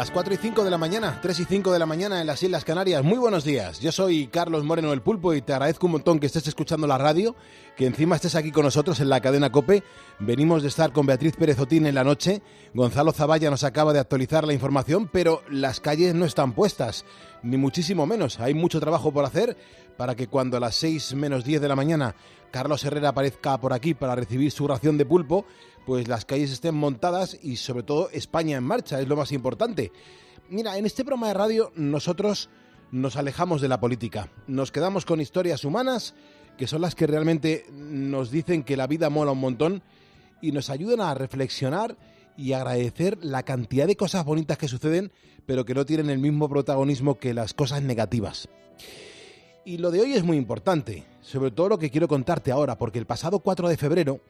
Las 4 y 5 de la mañana, 3 y 5 de la mañana en las Islas Canarias. Muy buenos días. Yo soy Carlos Moreno el Pulpo y te agradezco un montón que estés escuchando la radio, que encima estés aquí con nosotros en la cadena Cope. Venimos de estar con Beatriz Pérez Otín en la noche. Gonzalo Zavalla nos acaba de actualizar la información, pero las calles no están puestas, ni muchísimo menos. Hay mucho trabajo por hacer para que cuando a las 6 menos 10 de la mañana Carlos Herrera aparezca por aquí para recibir su ración de pulpo, pues las calles estén montadas y sobre todo España en marcha, es lo más importante. Mira, en este programa de radio nosotros nos alejamos de la política, nos quedamos con historias humanas que son las que realmente nos dicen que la vida mola un montón y nos ayudan a reflexionar y agradecer la cantidad de cosas bonitas que suceden, pero que no tienen el mismo protagonismo que las cosas negativas. Y lo de hoy es muy importante, sobre todo lo que quiero contarte ahora, porque el pasado 4 de febrero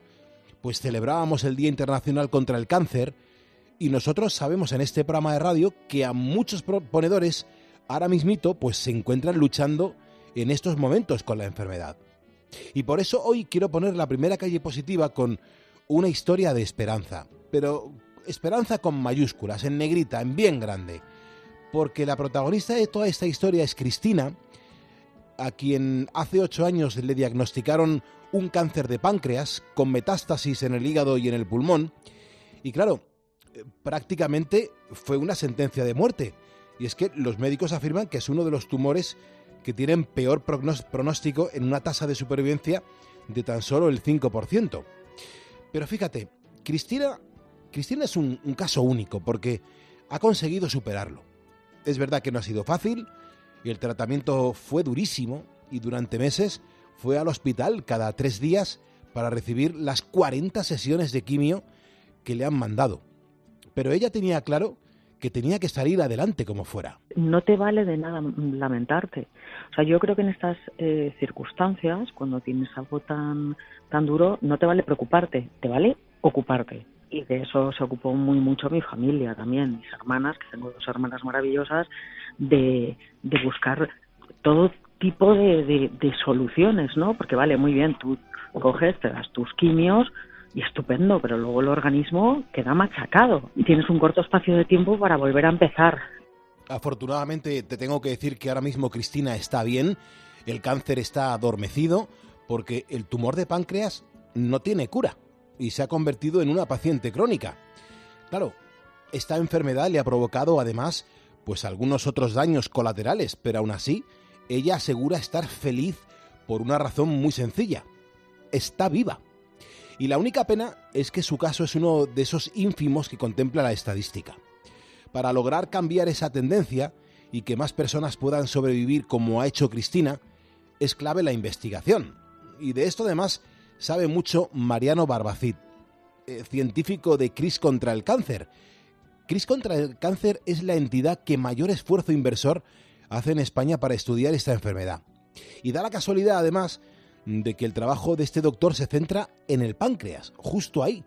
pues celebrábamos el Día Internacional contra el Cáncer y nosotros sabemos en este programa de radio que a muchos proponedores ahora mismito pues se encuentran luchando en estos momentos con la enfermedad. Y por eso hoy quiero poner la primera calle positiva con una historia de esperanza, pero esperanza con mayúsculas, en negrita, en bien grande, porque la protagonista de toda esta historia es Cristina, a quien hace ocho años le diagnosticaron un cáncer de páncreas con metástasis en el hígado y en el pulmón. Y claro, eh, prácticamente fue una sentencia de muerte. Y es que los médicos afirman que es uno de los tumores que tienen peor pronóstico en una tasa de supervivencia de tan solo el 5%. Pero fíjate, Cristina, Cristina es un, un caso único porque ha conseguido superarlo. Es verdad que no ha sido fácil el tratamiento fue durísimo y durante meses fue al hospital cada tres días para recibir las 40 sesiones de quimio que le han mandado. Pero ella tenía claro que tenía que salir adelante como fuera. No te vale de nada lamentarte. O sea, yo creo que en estas eh, circunstancias, cuando tienes algo tan, tan duro, no te vale preocuparte, te vale ocuparte. Y de eso se ocupó muy mucho mi familia también, mis hermanas, que tengo dos hermanas maravillosas, de, de buscar todo tipo de, soluciones, ¿no? Porque vale, muy bien, tú coges, te das tus quimios y estupendo, pero luego el organismo queda machacado y tienes un corto espacio de tiempo para volver a empezar. Afortunadamente te tengo que decir que ahora mismo Cristina está bien, el cáncer está adormecido porque el tumor de páncreas no tiene cura y se ha convertido en una paciente crónica. Claro, esta enfermedad le ha provocado además pues algunos otros daños colaterales, pero aún así ella asegura estar feliz por una razón muy sencilla. Está viva. Y la única pena es que su caso es uno de esos ínfimos que contempla la estadística. Para lograr cambiar esa tendencia y que más personas puedan sobrevivir como ha hecho Cristina, es clave la investigación. Y de esto además sabe mucho Mariano Barbacid, eh, científico de CRIS contra el cáncer. CRIS contra el cáncer es la entidad que mayor esfuerzo inversor hace en España para estudiar esta enfermedad. Y da la casualidad, además, de que el trabajo de este doctor se centra en el páncreas, justo ahí.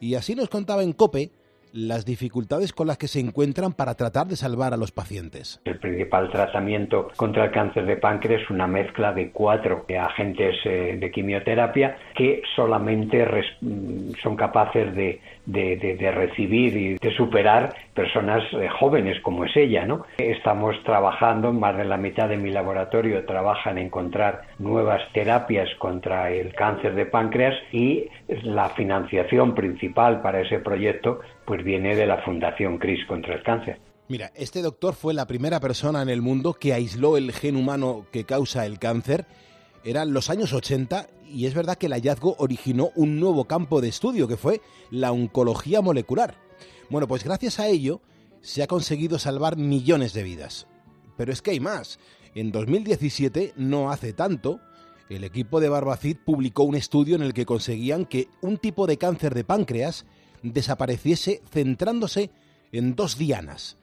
Y así nos contaba en COPE las dificultades con las que se encuentran para tratar de salvar a los pacientes. El principal tratamiento contra el cáncer de páncreas es una mezcla de cuatro agentes eh, de quimioterapia que solamente mm, son capaces de, recibir y de superar personas eh, jóvenes como es ella. ¿no? Estamos trabajando, más de la mitad de mi laboratorio trabaja en encontrar nuevas terapias contra el cáncer de páncreas y la financiación principal para ese proyecto pues viene de la Fundación CRIS contra el cáncer. Mira, este doctor fue la primera persona en el mundo que aisló el gen humano que causa el cáncer. Eran los años 80 y es verdad que el hallazgo originó un nuevo campo de estudio que fue la oncología molecular. Bueno, pues gracias a ello se ha conseguido salvar millones de vidas. Pero es que hay más. En 2017, no hace tanto, el equipo de Barbacid publicó un estudio en el que conseguían que un tipo de cáncer de páncreas desapareciese centrándose en dos dianas.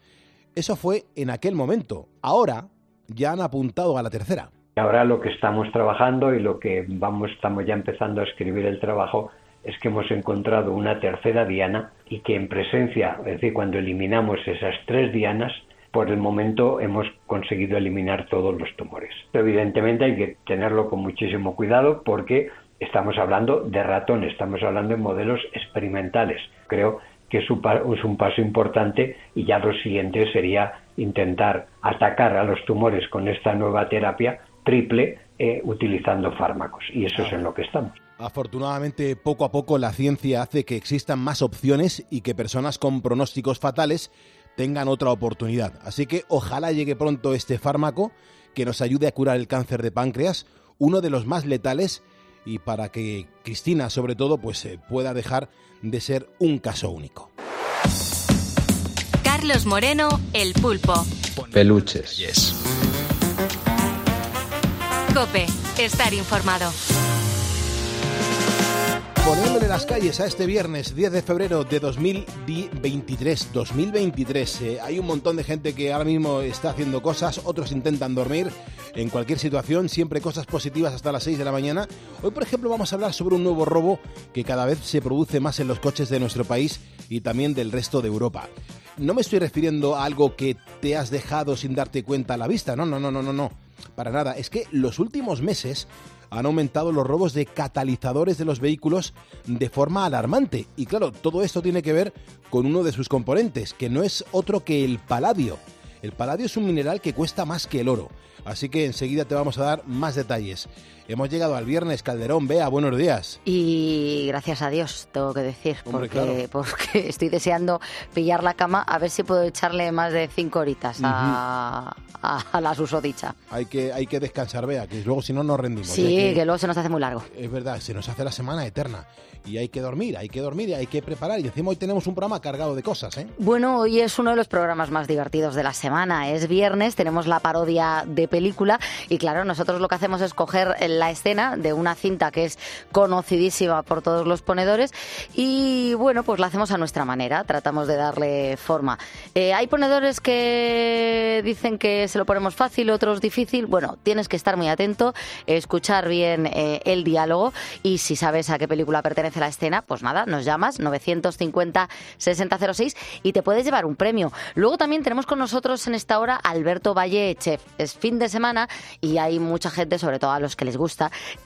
Eso fue en aquel momento. Ahora ya han apuntado a la tercera. Ahora lo que estamos trabajando y lo que vamos, estamos ya empezando a escribir el trabajo es que hemos encontrado una tercera diana y que en presencia, es decir, cuando eliminamos esas tres dianas, por el momento hemos conseguido eliminar todos los tumores. Evidentemente hay que tenerlo con muchísimo cuidado porque estamos hablando de ratones, estamos hablando de modelos experimentales. Creo que es un paso importante y ya lo siguiente sería intentar atacar a los tumores con esta nueva terapia triple eh, utilizando fármacos. Y eso es en lo que estamos. Afortunadamente, poco a poco la ciencia hace que existan más opciones y que personas con pronósticos fatales tengan otra oportunidad. Así que ojalá llegue pronto este fármaco que nos ayude a curar el cáncer de páncreas, uno de los más letales y para que Cristina, sobre todo, pues eh, pueda dejar de ser un caso único. Carlos Moreno, El Pulpo. Peluches. Yes. Cope, estar informado. Poniéndole las calles a este viernes 10 de febrero de 2023. 2023. Eh, hay un montón de gente que ahora mismo está haciendo cosas, otros intentan dormir. En cualquier situación, siempre cosas positivas hasta las 6 de la mañana. Hoy, por ejemplo, vamos a hablar sobre un nuevo robo que cada vez se produce más en los coches de nuestro país y también del resto de Europa. No me estoy refiriendo a algo que te has dejado sin darte cuenta a la vista. No, no, no, no, no, no. Para nada. Es que los últimos meses han aumentado los robos de catalizadores de los vehículos de forma alarmante. Y claro, todo esto tiene que ver con uno de sus componentes, que no es otro que el paladio. El paladio es un mineral que cuesta más que el oro, así que enseguida te vamos a dar más detalles. Hemos llegado al viernes, Calderón, vea, buenos días. Y gracias a Dios, tengo que decir, porque, estoy deseando pillar la cama a ver si puedo echarle más de cinco horitas a, la susodicha. Hay que, hay que descansar, vea, que luego si no nos rendimos. Sí, que, luego se nos hace muy largo. Es verdad, se nos hace la semana eterna. Y hay que dormir, hay que dormir y hay que preparar. Y encima hoy tenemos un programa cargado de cosas, ¿eh? Bueno, hoy es uno de los programas más divertidos de la semana. Es viernes, tenemos la parodia de película y claro, nosotros lo que hacemos es coger el la escena de una cinta que es conocidísima por todos los ponedores y bueno, pues la hacemos a nuestra manera, tratamos de darle forma. Eh, hay ponedores que dicen que se lo ponemos fácil, otros difícil. Bueno, tienes que estar muy atento, escuchar bien eh, el diálogo y si sabes a qué película pertenece la escena, pues nada, nos llamas 950 6006 y te puedes llevar un premio. Luego también tenemos con nosotros en esta hora Alberto Valle, chef. Es fin de semana y hay mucha gente, sobre todo a los que les gusta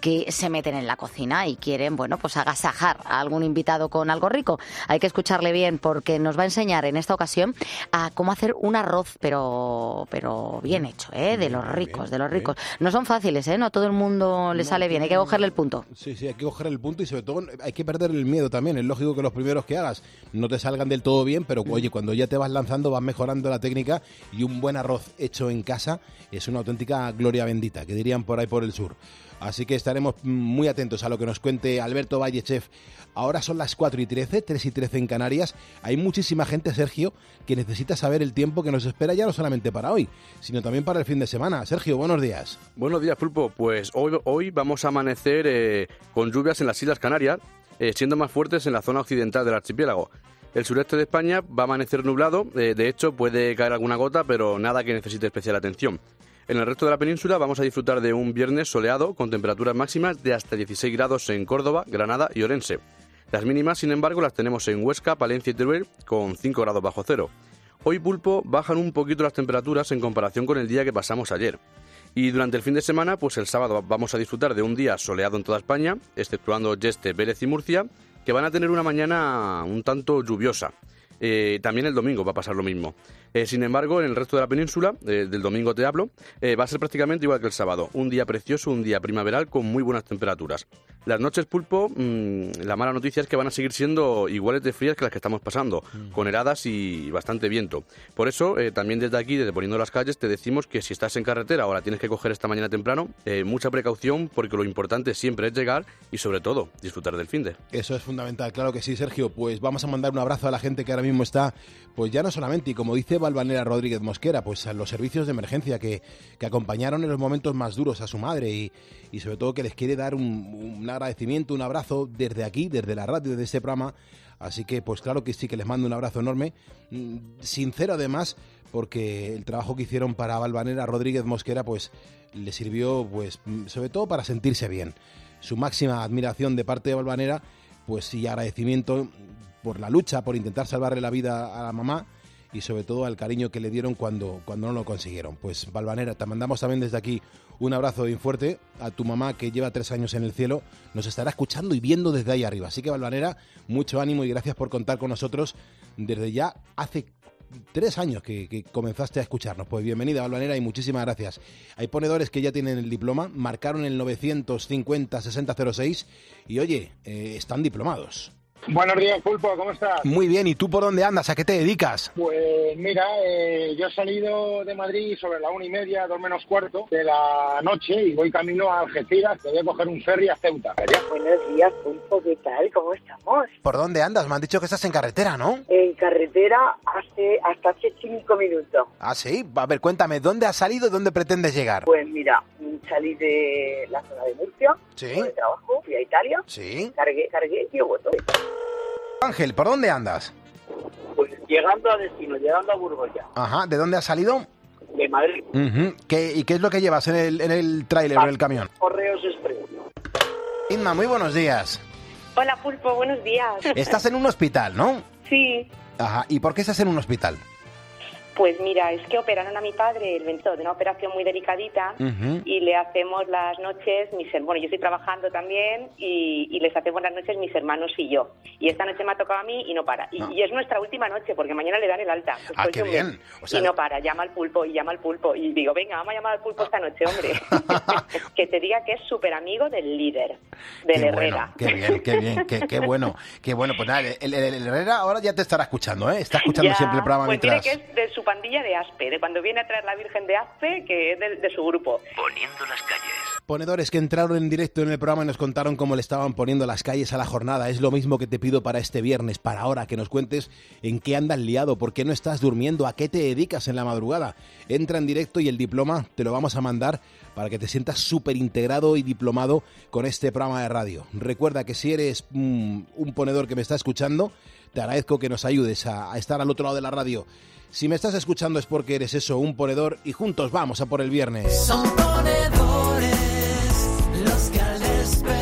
que se meten en la cocina y quieren, bueno, pues agasajar a algún invitado con algo rico. Hay que escucharle bien porque nos va a enseñar en esta ocasión a cómo hacer un arroz, pero, pero bien hecho, ¿eh? de los ricos, de los ricos. No son fáciles, ¿eh? No todo el mundo le sale bien, hay que cogerle el punto. Sí, sí, hay que cogerle el punto y sobre todo hay que perder el miedo también. Es lógico que los primeros que hagas no te salgan del todo bien, pero oye, cuando ya te vas lanzando vas mejorando la técnica y un buen arroz hecho en casa es una auténtica gloria bendita, que dirían por ahí por el sur. Así que estaremos muy atentos a lo que nos cuente Alberto Chef. Ahora son las 4 y 13, 3 y 13 en Canarias. Hay muchísima gente, Sergio, que necesita saber el tiempo que nos espera ya no solamente para hoy, sino también para el fin de semana. Sergio, buenos días. Buenos días, Pulpo. Pues hoy, hoy vamos a amanecer eh, con lluvias en las Islas Canarias, eh, siendo más fuertes en la zona occidental del archipiélago. El sureste de España va a amanecer nublado, eh, de hecho puede caer alguna gota, pero nada que necesite especial atención. En el resto de la península vamos a disfrutar de un viernes soleado con temperaturas máximas de hasta 16 grados en Córdoba, Granada y Orense. Las mínimas, sin embargo, las tenemos en Huesca, Palencia y Teruel con 5 grados bajo cero. Hoy pulpo bajan un poquito las temperaturas en comparación con el día que pasamos ayer. Y durante el fin de semana, pues el sábado vamos a disfrutar de un día soleado en toda España, exceptuando Yeste, Vélez y Murcia, que van a tener una mañana un tanto lluviosa. Eh, también el domingo va a pasar lo mismo. Eh, sin embargo, en el resto de la península, eh, del domingo te hablo, va a ser prácticamente igual que el sábado. Un día precioso, un día primaveral con muy buenas temperaturas. Las noches pulpo, mm, la mala noticia es que van a seguir siendo iguales de frías que las que estamos pasando, mm. con heladas y bastante viento. Por eso, también desde aquí, desde Poniendo las Calles, te decimos que si estás en carretera la tienes que coger esta mañana temprano, mucha precaución porque lo importante siempre es llegar y sobre todo disfrutar del fin de. Eso es fundamental, claro que sí, Sergio. Pues vamos a mandar un abrazo a la gente que ahora mismo está, pues ya no solamente, y como dice Valvanera Rodríguez Mosquera, pues a los servicios de emergencia que, acompañaron en los momentos más duros a su madre y, y sobre todo que les quiere dar un, agradecimiento, un abrazo desde aquí, desde la radio, desde este programa. Así que, pues claro que sí, que les mando un abrazo enorme, mm, sincero además, porque el trabajo que hicieron para Valvanera Rodríguez Mosquera, pues le sirvió, pues sobre todo para sentirse bien. Su máxima admiración de parte de Valvanera, pues y agradecimiento por la lucha, por intentar salvarle la vida a la mamá y sobre todo al cariño que le dieron cuando, cuando no lo consiguieron. Pues Valvanera, te mandamos también desde aquí un abrazo bien fuerte a tu mamá que lleva tres años en el cielo, nos estará escuchando y viendo desde ahí arriba. Así que Valvanera, mucho ánimo y gracias por contar con nosotros desde ya hace tres años que, comenzaste a escucharnos. Pues bienvenida, Valvanera, y muchísimas gracias. Hay ponedores que ya tienen el diploma, marcaron el 950-6006 y oye, eh, están diplomados. Buenos días, Pulpo, ¿cómo estás? Muy bien, ¿y tú por dónde andas? ¿A qué te dedicas? Pues mira, eh, yo he salido de Madrid sobre la una y media, dos menos cuarto de la noche y voy camino a Algeciras, que voy a coger un ferry a Ceuta. Buenos días, Pulpo, ¿qué tal? ¿Cómo estamos? ¿Por dónde andas? Me han dicho que estás en carretera, ¿no? En carretera hace, hasta hace cinco minutos. Ah, sí. A ver, cuéntame, ¿dónde has salido y dónde pretendes llegar? Pues mira, salí de la zona de Murcia, sí. de trabajo, fui a Italia, sí. cargué, cargué y he vuelto. Ángel, ¿por dónde andas? Pues llegando a destino, llegando a Burgos ya. Ajá, ¿de dónde has salido? De Madrid. ¿Qué, ¿Y qué es lo que llevas en el, en el tráiler o en el camión? Correos Express. Inma, muy buenos días. Hola Pulpo, buenos días. Estás en un hospital, ¿no? Sí. Ajá, ¿y por qué estás en un hospital? Pues mira, es que operaron a mi padre el 22 de una operación muy delicadita y le hacemos las noches, mis bueno, yo estoy trabajando también y, les hacemos las noches mis hermanos y yo. Y esta noche me ha tocado a mí y no para. Y, es nuestra última noche porque mañana le dan el alta. Ah, qué bien. y no para, llama al pulpo y llama al pulpo. Y digo, venga, vamos a llamar al pulpo esta noche, hombre. que te diga que es súper amigo del líder, del Herrera. qué bien, qué bien, qué, bueno. Qué bueno, pues nada, el, Herrera ahora ya te estará escuchando, ¿eh? Está escuchando siempre el programa pues mientras... que es de su pandilla de Aspe, de cuando viene a traer la Virgen de Aspe, que es de, su grupo. Poniendo las calles. Ponedores que entraron en directo en el programa y nos contaron cómo le estaban poniendo las calles a la jornada. Es lo mismo que te pido para este viernes, para ahora, que nos cuentes en qué andas liado, por qué no estás durmiendo, a qué te dedicas en la madrugada. Entra en directo y el diploma te lo vamos a mandar para que te sientas súper integrado y diplomado con este programa de radio. Recuerda que si eres mm, un ponedor que me está escuchando, te agradezco que nos ayudes a estar al otro lado de la radio. Si me estás escuchando es porque eres eso, un ponedor, y juntos vamos a por el viernes. Son ponedores los que al despertar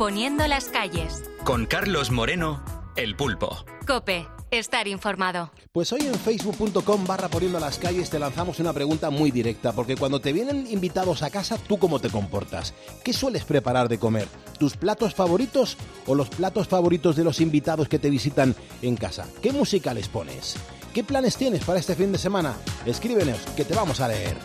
Poniendo las calles. Con Carlos Moreno, el pulpo. Cope estar informado. Pues hoy en facebook.com barra poniendo las calles te lanzamos una pregunta muy directa, porque cuando te vienen invitados a casa, ¿tú cómo te comportas? ¿Qué sueles preparar de comer? ¿Tus platos favoritos o los platos favoritos de los invitados que te visitan en casa? ¿Qué música les pones? ¿Qué planes tienes para este fin de semana? Escríbenos, que te vamos a leer.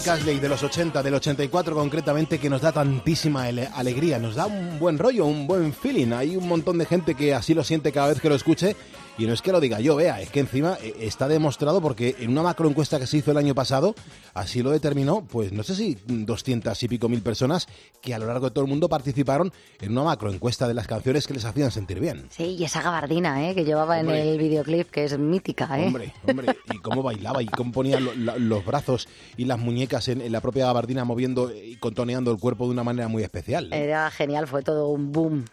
Rick Astley de los 80, del 84 concretamente, que nos da tantísima alegría, nos da un buen rollo, un buen feeling. Hay un montón de gente que así lo siente cada vez que lo escuche Y no es que lo diga yo, vea, es que encima eh, está demostrado porque en una macroencuesta que se hizo el año pasado, así lo determinó, pues no sé si 200 y pico mil personas que a lo largo de todo el mundo participaron en una macroencuesta de las canciones que les hacían sentir bien. Sí, y esa gabardina ¿eh? que llevaba en el videoclip, que es mítica. ¿eh? Hombre, hombre, y cómo bailaba y cómo ponía lo- la- los brazos y las muñecas en, en la propia gabardina moviendo y contoneando el cuerpo de una manera muy especial. ¿eh? Era genial, fue todo un boom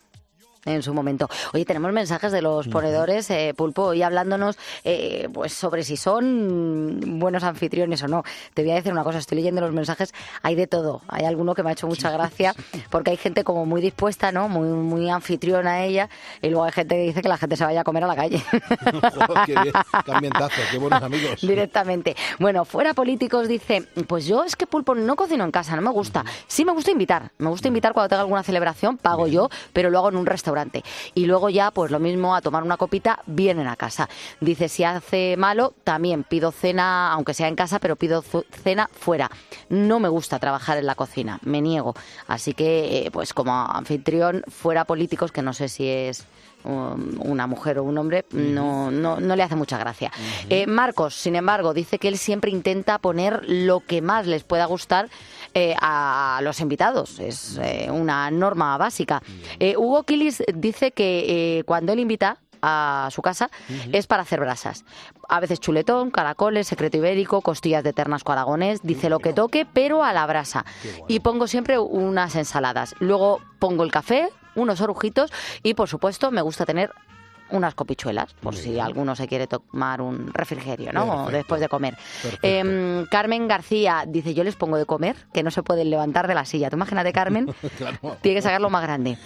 en su momento. Oye, tenemos mensajes de los ponedores, eh, Pulpo, y hablándonos eh, pues sobre si son buenos anfitriones o no. Te voy a decir una cosa, estoy leyendo los mensajes, hay de todo. Hay alguno que me ha hecho mucha gracia, porque hay gente como muy dispuesta, ¿no? Muy, muy anfitriona ella, y luego hay gente que dice que la gente se vaya a comer a la calle. Joder, qué bien, qué ambientazo, qué buenos amigos. Directamente. Bueno, fuera políticos dice, pues yo es que pulpo no cocino en casa, no me gusta. Sí me gusta invitar, me gusta invitar cuando tenga alguna celebración, pago yo, pero lo hago en un restaurante. Y luego ya, pues lo mismo, a tomar una copita, vienen a casa. Dice, si hace malo, también pido cena, aunque sea en casa, pero pido cena fuera. No me gusta trabajar en la cocina, me niego. Así que, eh, pues como anfitrión, fuera políticos, que no sé si es um, una mujer o un hombre, no, no, no le hace mucha gracia. Eh, Marcos, sin embargo, dice que él siempre intenta poner lo que más les pueda gustar eh, a los invitados. Es eh, una norma básica. Eh, Hugo Kilis dice que cuando él invita a su casa es para hacer brasas. A veces chuletón, caracoles, secreto ibérico, costillas de ternasco aragonés, dice lo que toque, pero a la brasa. Y pongo siempre unas ensaladas. Luego pongo el café, unos orujitos y por supuesto me gusta tener unas copichuelas, por si alguno se quiere tomar un refrigerio, ¿no? Perfecto. Después de comer. Em, Carmen García dice, yo les pongo de comer, que no se pueden levantar de la silla. Tú imagínate, Carmen, claro. tiene que sacarlo más grande.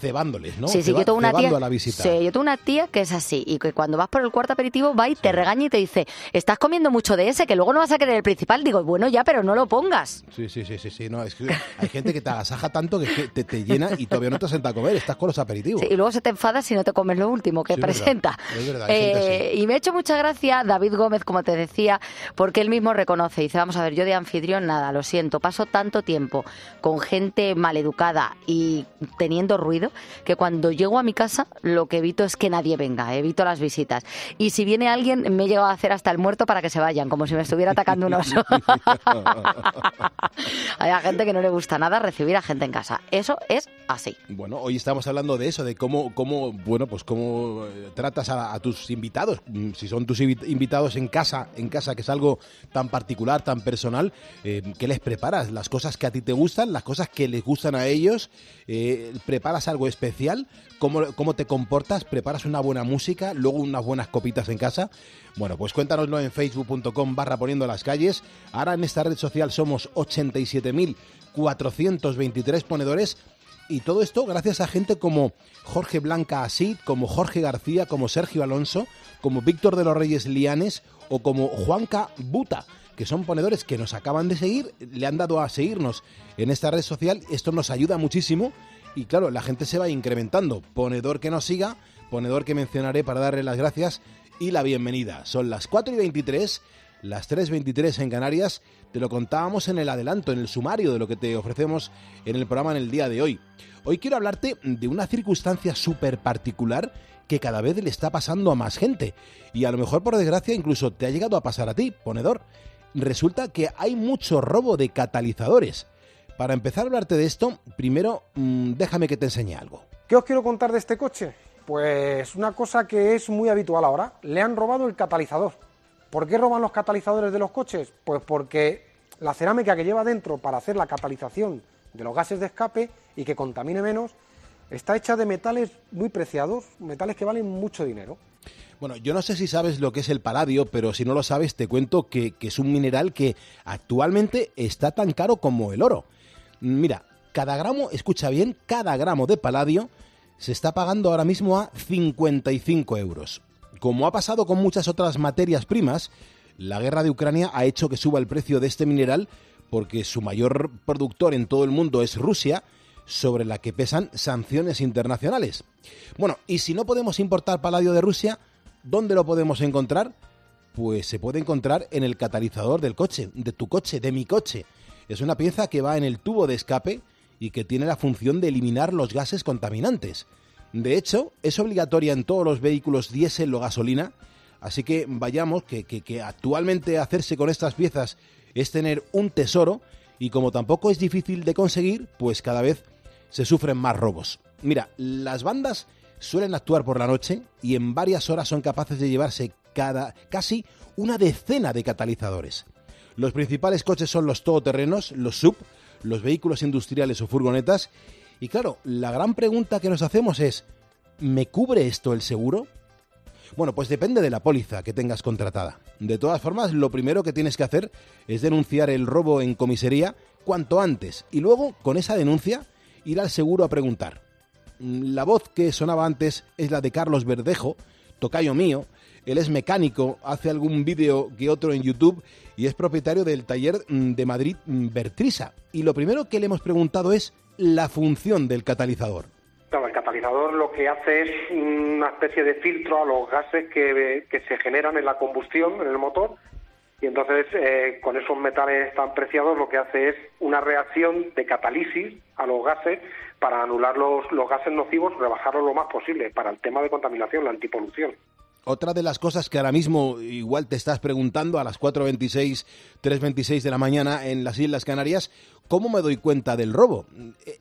Cebándoles, ¿no? Sí, sí, Ceba- yo tengo una tía. a la visita. Sí, yo tengo una tía que es así y que cuando vas por el cuarto aperitivo va y te regaña y te dice, estás comiendo mucho de ese, que luego no vas a querer el principal. Digo, bueno, ya, pero no lo pongas. Sí, sí, sí, sí, sí, no, es que hay gente que te agasaja tanto que, te, te llena y todavía no te senta a comer, estás con los aperitivos. Sí, y luego se te enfada si no te comes lo último que Sí, es verdad, presenta. es verdad, Eh, y me ha hecho mucha gracia David Gómez, como te decía, porque él mismo reconoce. Dice, vamos a ver, yo de anfitrión nada, lo siento, paso tanto tiempo con gente maleducada y teniendo ruido que cuando llego a mi casa lo que evito es que nadie venga, evito las visitas. Y si viene alguien, me he llegado a hacer hasta el muerto para que se vayan, como si me estuviera atacando un oso. Hay a gente que no le gusta nada recibir a gente en casa. Eso es así. Bueno, hoy estamos hablando de eso, de cómo, cómo bueno, pues cómo eh, tratas a, a tus invitados. Mm, Si son tus invi- invitados en casa, en casa, que es algo tan particular, tan personal, eh, ¿qué les preparas? Las cosas que a ti te gustan, las cosas que les gustan a ellos. eh, ¿Preparas algo especial? ¿Cómo, ¿Cómo te comportas? ¿Preparas una buena música? ¿Luego unas buenas copitas en casa? Bueno, pues cuéntanoslo en facebook.com barra poniendo las calles. Ahora en esta red social somos 87.423 ponedores. Y todo esto gracias a gente como Jorge Blanca Asid, como Jorge García, como Sergio Alonso, como Víctor de los Reyes Lianes o como Juanca Buta, que son ponedores que nos acaban de seguir, le han dado a seguirnos en esta red social. Esto nos ayuda muchísimo y claro, la gente se va incrementando. Ponedor que nos siga, ponedor que mencionaré para darle las gracias y la bienvenida. Son las 4 y 23, las 3.23 en Canarias. Te lo contábamos en el adelanto, en el sumario de lo que te ofrecemos en el programa en el día de hoy. Hoy quiero hablarte de una circunstancia súper particular que cada vez le está pasando a más gente. Y a lo mejor, por desgracia, incluso te ha llegado a pasar a ti, ponedor. Resulta que hay mucho robo de catalizadores. Para empezar a hablarte de esto, primero mm, déjame que te enseñe algo. ¿Qué os quiero contar de este coche? Pues una cosa que es muy habitual ahora. Le han robado el catalizador. ¿Por qué roban los catalizadores de los coches? Pues porque la cerámica que lleva dentro para hacer la catalización de los gases de escape y que contamine menos está hecha de metales muy preciados, metales que valen mucho dinero. Bueno, yo no sé si sabes lo que es el paladio, pero si no lo sabes te cuento que, que es un mineral que actualmente está tan caro como el oro. Mira, cada gramo, escucha bien, cada gramo de paladio se está pagando ahora mismo a 55 euros. Como ha pasado con muchas otras materias primas, la guerra de Ucrania ha hecho que suba el precio de este mineral porque su mayor productor en todo el mundo es Rusia, sobre la que pesan sanciones internacionales. Bueno, y si no podemos importar paladio de Rusia, ¿dónde lo podemos encontrar? Pues se puede encontrar en el catalizador del coche, de tu coche, de mi coche. Es una pieza que va en el tubo de escape y que tiene la función de eliminar los gases contaminantes. De hecho, es obligatoria en todos los vehículos diésel o gasolina, así que vayamos, que, que, que actualmente hacerse con estas piezas es tener un tesoro y como tampoco es difícil de conseguir, pues cada vez se sufren más robos. Mira, las bandas suelen actuar por la noche y en varias horas son capaces de llevarse cada, casi una decena de catalizadores. Los principales coches son los todoterrenos, los sub, los vehículos industriales o furgonetas. Y claro, la gran pregunta que nos hacemos es, ¿me cubre esto el seguro? Bueno, pues depende de la póliza que tengas contratada. De todas formas, lo primero que tienes que hacer es denunciar el robo en comisaría cuanto antes y luego, con esa denuncia, ir al seguro a preguntar. La voz que sonaba antes es la de Carlos Verdejo, tocayo mío. Él es mecánico, hace algún vídeo que otro en YouTube y es propietario del taller de Madrid Bertrisa. Y lo primero que le hemos preguntado es la función del catalizador. Claro, el catalizador lo que hace es una especie de filtro a los gases que, que se generan en la combustión, en el motor, y entonces eh, con esos metales tan preciados lo que hace es una reacción de catálisis a los gases para anular los, los gases nocivos, rebajarlos lo más posible para el tema de contaminación, la antipolución. Otra de las cosas que ahora mismo igual te estás preguntando a las 4.26, 3.26 de la mañana en las Islas Canarias, ¿cómo me doy cuenta del robo?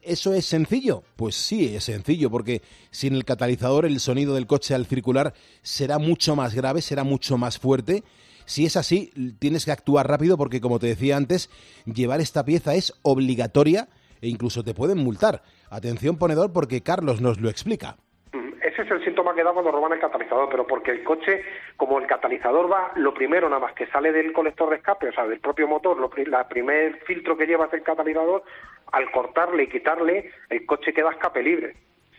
¿Eso es sencillo? Pues sí, es sencillo, porque sin el catalizador el sonido del coche al circular será mucho más grave, será mucho más fuerte. Si es así, tienes que actuar rápido porque, como te decía antes, llevar esta pieza es obligatoria e incluso te pueden multar. Atención ponedor porque Carlos nos lo explica ese es el síntoma que da cuando roban el catalizador, pero porque el coche, como el catalizador va, lo primero nada más que sale del colector de escape, o sea, del propio motor, lo, la primer filtro que lleva es el catalizador, al cortarle y quitarle, el coche queda escape libre.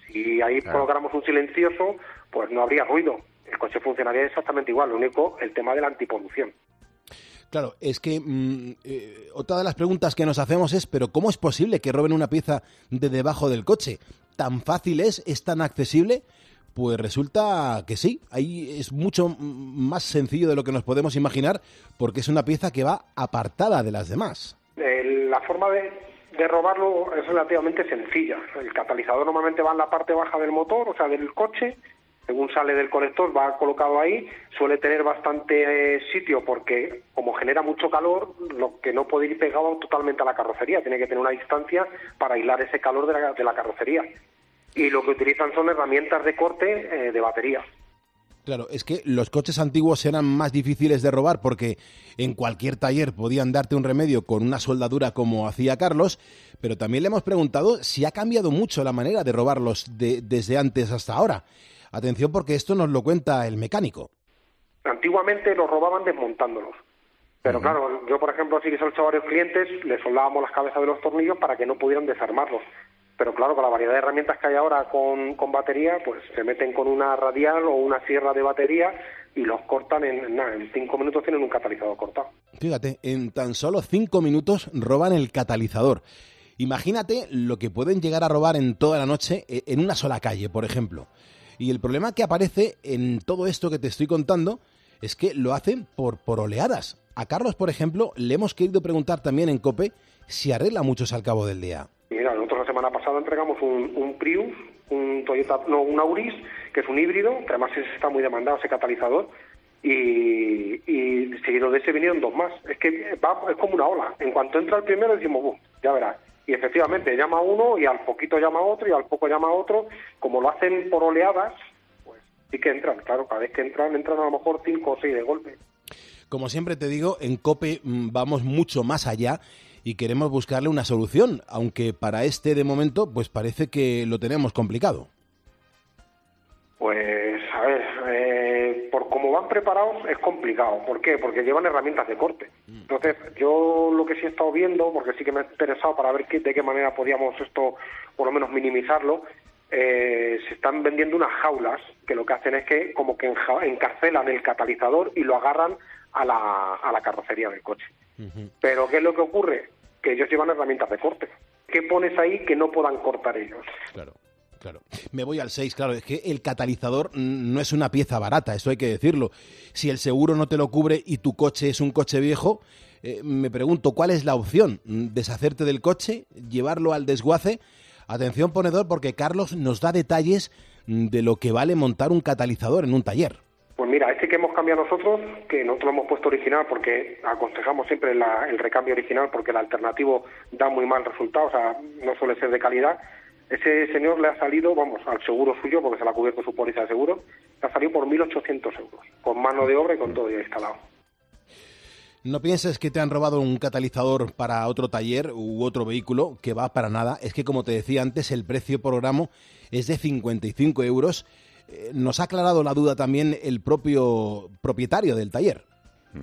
Si ahí colocáramos un silencioso, pues no habría ruido. El coche funcionaría exactamente igual, lo único, el tema de la antipolución. Claro, es que mm, eh, otra de las preguntas que nos hacemos es, pero ¿cómo es posible que roben una pieza de debajo del coche? ¿Tan fácil es? ¿Es tan accesible? Pues resulta que sí, ahí es mucho más sencillo de lo que nos podemos imaginar porque es una pieza que va apartada de las demás. la forma de, robarlo es relativamente sencilla. El catalizador normalmente va en la parte baja del motor, o sea, del coche, según sale del conector va colocado ahí, suele tener bastante eh, sitio porque como genera mucho calor, lo que no puede ir pegado totalmente a la carrocería, tiene que tener una distancia para aislar ese calor de la, de la carrocería. Y lo que utilizan son herramientas de corte eh, de batería. Claro, es que los coches antiguos eran más difíciles de robar porque en cualquier taller podían darte un remedio con una soldadura como hacía Carlos, pero también le hemos preguntado si ha cambiado mucho la manera de robarlos desde antes hasta ahora. Atención porque esto nos lo cuenta el mecánico. Antiguamente los robaban desmontándolos. Pero claro, yo por ejemplo sí que he hecho a varios clientes, les soldábamos las cabezas de los tornillos para que no pudieran desarmarlos. Pero claro, con la variedad de herramientas que hay ahora con, con batería, pues se meten con una radial o una sierra de batería y los cortan en, nada, en cinco minutos tienen un catalizador cortado. Fíjate, en tan solo cinco minutos roban el catalizador. Imagínate lo que pueden llegar a robar en toda la noche eh, en una sola calle, por ejemplo. Y el problema que aparece en todo esto que te estoy contando es que lo hacen por, por oleadas. A Carlos, por ejemplo, le hemos querido preguntar también en COPE si arregla muchos al cabo del día. Mira, nosotros la semana pasada entregamos un, un Prius, un Toyota, no, un Auris, que es un híbrido, que además está muy demandado ese catalizador, y, y seguido de ese vinieron dos más. Es que va, es como una ola. En cuanto entra el primero decimos, ya verás, y efectivamente llama uno y al poquito llama otro y al poco llama otro, como lo hacen por oleadas, pues sí que entran, claro, cada vez que entran, entran a lo mejor cinco o seis de golpe. Como siempre te digo, en COPE mm, vamos mucho más allá y queremos buscarle una solución, aunque para este de momento pues parece que lo tenemos complicado. Pues a ver, eh, por cómo van preparados es complicado. ¿Por qué? Porque llevan herramientas de corte. Entonces, yo lo que sí he estado viendo, porque sí que me ha interesado para ver qué, de qué manera podíamos esto, por lo menos minimizarlo, eh, se están vendiendo unas jaulas que lo que hacen es que como que encarcelan el catalizador y lo agarran a la, a la carrocería del coche. Pero ¿qué es lo que ocurre? Ellos llevan herramientas de corte. ¿Qué pones ahí que no puedan cortar ellos? Claro. Claro. Me voy al 6, claro, es que el catalizador no es una pieza barata, eso hay que decirlo. Si el seguro no te lo cubre y tu coche es un coche viejo, eh, me pregunto, ¿cuál es la opción? ¿Deshacerte del coche? ¿Llevarlo al desguace? Atención ponedor porque Carlos nos da detalles de lo que vale montar un catalizador en un taller. Pues mira, este que hemos cambiado nosotros, que nosotros lo hemos puesto original porque aconsejamos siempre la- el recambio original porque el alternativo da muy mal resultado, o sea, no suele ser de calidad. Ese señor le ha salido, vamos, al seguro suyo, porque se le ha cubierto su póliza de seguro, le ha salido por 1.800 euros, con mano de obra y con todo ya instalado. No pienses que te han robado un catalizador para otro taller u otro vehículo, que va para nada. Es que, como te decía antes, el precio por gramo es de 55 euros. Eh, Nos ha aclarado la duda también el propio propietario del taller.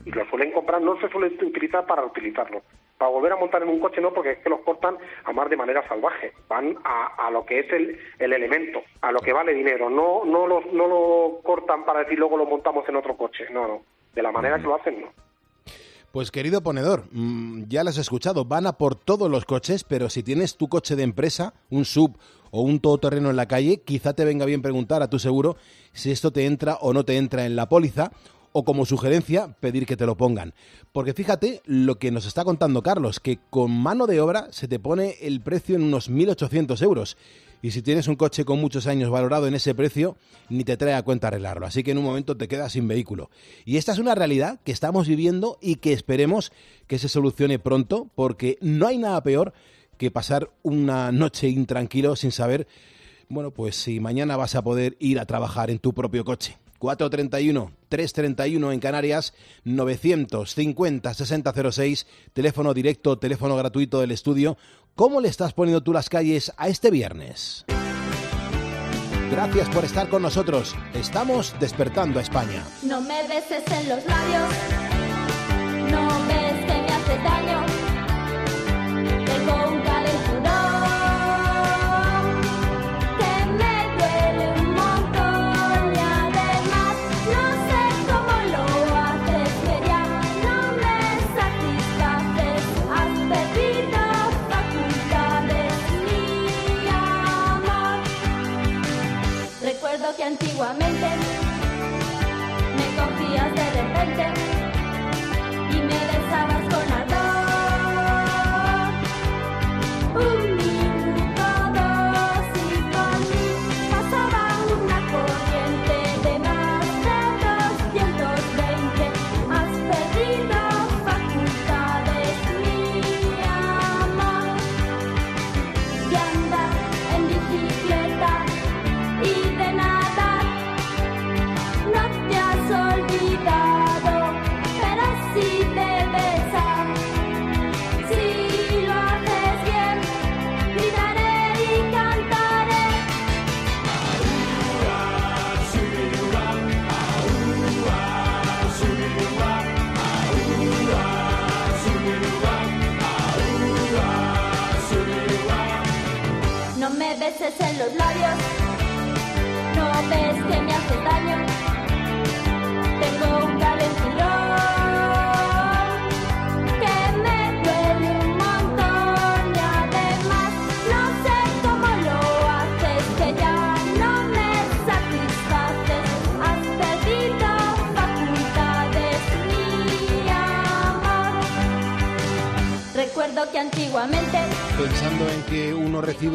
Y lo suelen comprar, no se suele utilizar para utilizarlo. Para volver a montar en un coche no, porque es que los cortan a más de manera salvaje. Van a, a lo que es el, el elemento, a lo que vale dinero. No, no, lo, no lo cortan para decir luego lo montamos en otro coche. No, no. De la manera que lo hacen, no. Pues querido ponedor, mm, ya lo has escuchado, van a por todos los coches, pero si tienes tu coche de empresa, un sub o un todoterreno en la calle, quizá te venga bien preguntar a tu seguro si esto te entra o no te entra en la póliza, o como sugerencia, pedir que te lo pongan. Porque fíjate lo que nos está contando Carlos, que con mano de obra se te pone el precio en unos 1.800 euros. Y si tienes un coche con muchos años valorado en ese precio, ni te trae a cuenta arreglarlo. Así que en un momento te quedas sin vehículo. Y esta es una realidad que estamos viviendo y que esperemos que se solucione pronto, porque no hay nada peor que pasar una noche intranquilo sin saber, bueno, pues si mañana vas a poder ir a trabajar en tu propio coche. 431 331 en Canarias, 950 6006, teléfono directo, teléfono gratuito del estudio. ¿Cómo le estás poniendo tú las calles a este viernes? Gracias por estar con nosotros. Estamos despertando a España. No me beses en los labios, no me de repente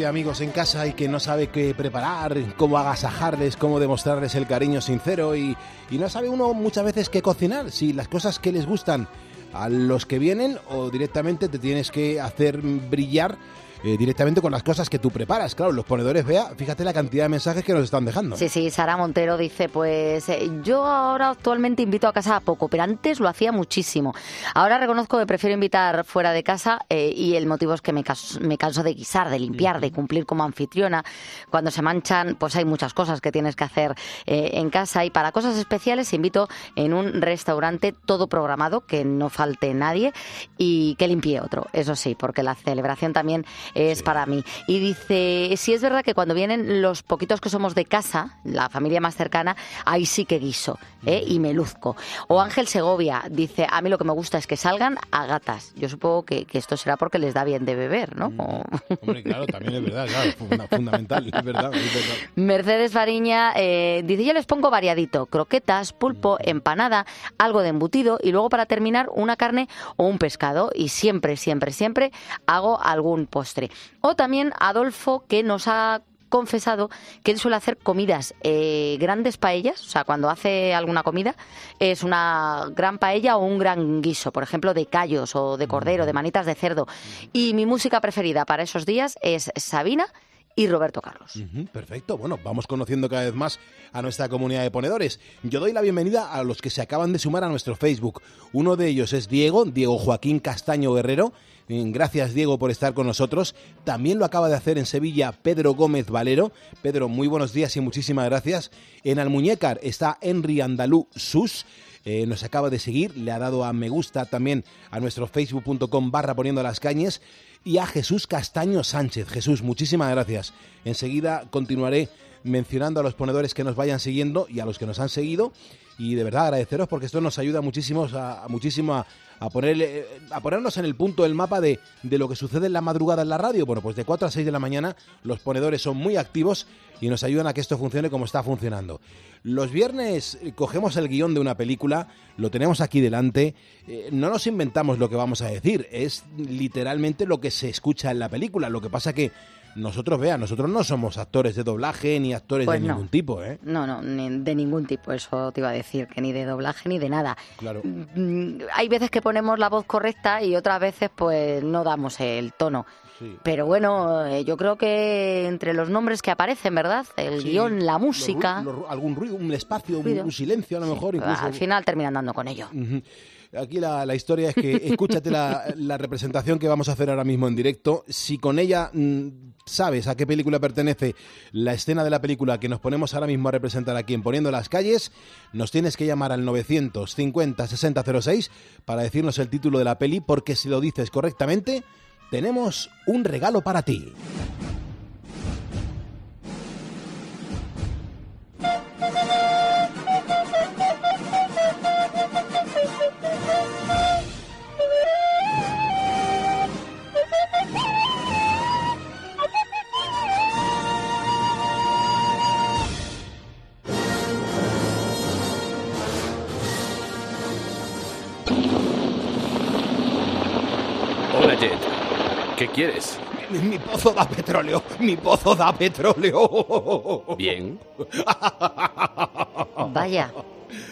amigos en casa y que no sabe qué preparar, cómo agasajarles, cómo demostrarles el cariño sincero y, y no sabe uno muchas veces qué cocinar, si las cosas que les gustan a los que vienen o directamente te tienes que hacer brillar eh, directamente con las cosas que tú preparas. Claro, los ponedores, vea, fíjate la cantidad de mensajes que nos están dejando. Sí, sí, Sara Montero dice, pues eh, yo ahora actualmente invito a casa a poco, pero antes lo hacía muchísimo. Ahora reconozco que prefiero invitar fuera de casa eh, y el motivo es que me, cas- me canso de guisar, de limpiar, de cumplir como anfitriona. Cuando se manchan, pues hay muchas cosas que tienes que hacer en casa y para cosas especiales invito en un restaurante todo programado, que no falte nadie y que limpie otro, eso sí, porque la celebración también es para mí. Y dice, si es verdad que cuando vienen los poquitos que somos de casa, la familia más cercana, ahí sí que guiso ¿eh? y me luzco. O Ángel Segovia dice, a mí lo que me gusta es que salgan a gatas. Yo supongo que, que esto será porque les da bien de beber, ¿no? O- Hombre, claro, también es verdad, claro, funda- fundamental, es verdad, es verdad. Mercedes Fariña eh, dice, yo les pongo variadito, croquetas, pulpo, empanada, algo de embutido y luego para terminar una carne o un pescado y siempre, siempre, siempre hago algún postre. O también Adolfo que nos ha confesado que él suele hacer comidas, eh, grandes paellas, o sea, cuando hace alguna comida, es una gran paella o un gran guiso, por ejemplo, de callos o de cordero, de manitas de cerdo. Y mi música preferida para esos días es Sabina y Roberto Carlos. Perfecto, bueno, vamos conociendo cada vez más a nuestra comunidad de ponedores. Yo doy la bienvenida a los que se acaban de sumar a nuestro Facebook. Uno de ellos es Diego, Diego Joaquín Castaño Guerrero. Eh, Gracias Diego por estar con nosotros. También lo acaba de hacer en Sevilla Pedro Gómez Valero. Pedro, muy buenos días y muchísimas gracias. En Almuñécar está Henry Andalú Sus. Eh, nos acaba de seguir, le ha dado a me gusta también a nuestro facebook.com barra poniendo las cañas y a Jesús Castaño Sánchez. Jesús, muchísimas gracias. Enseguida continuaré mencionando a los ponedores que nos vayan siguiendo y a los que nos han seguido y de verdad agradeceros porque esto nos ayuda muchísimo a, a- muchísimo a, a poner, eh, a ponernos en el punto del mapa de, de lo que sucede en la madrugada en la radio. Bueno, pues de 4 a 6 de la mañana los ponedores son muy activos y nos ayudan a que esto funcione como está funcionando. Los viernes eh, cogemos el guion de una película, lo tenemos aquí delante, eh, no nos inventamos lo que vamos a decir, es literalmente lo que se escucha en la película. Lo que pasa que nosotros, vean, nosotros no somos actores de doblaje ni actores Pues de no. ningún tipo, ¿eh? No, no, ni- de ningún tipo, eso te iba a decir, que ni de doblaje ni de nada. Claro. Mm, Hay veces que ponemos la voz correcta y otras veces pues no damos el tono. Sí. Pero bueno, eh, yo creo que entre los nombres que aparecen, ¿verdad? El Sí, guion, la música, algún ruido, un espacio, un, Ruido. un silencio a lo mejor incluso. al final terminan dando con ello. Aquí la, la historia es que escúchate la, la representación que vamos a hacer ahora mismo en directo. Si con ella mm, sabes a qué película pertenece la escena de la película que nos ponemos ahora mismo a representar aquí en Poniendo las Calles, nos tienes que llamar al 950 6006 para decirnos el título de la peli, porque si lo dices correctamente, tenemos un regalo para ti. ¿Qué quieres? Mi, mi pozo da petróleo, mi pozo da petróleo. Bien. Vaya,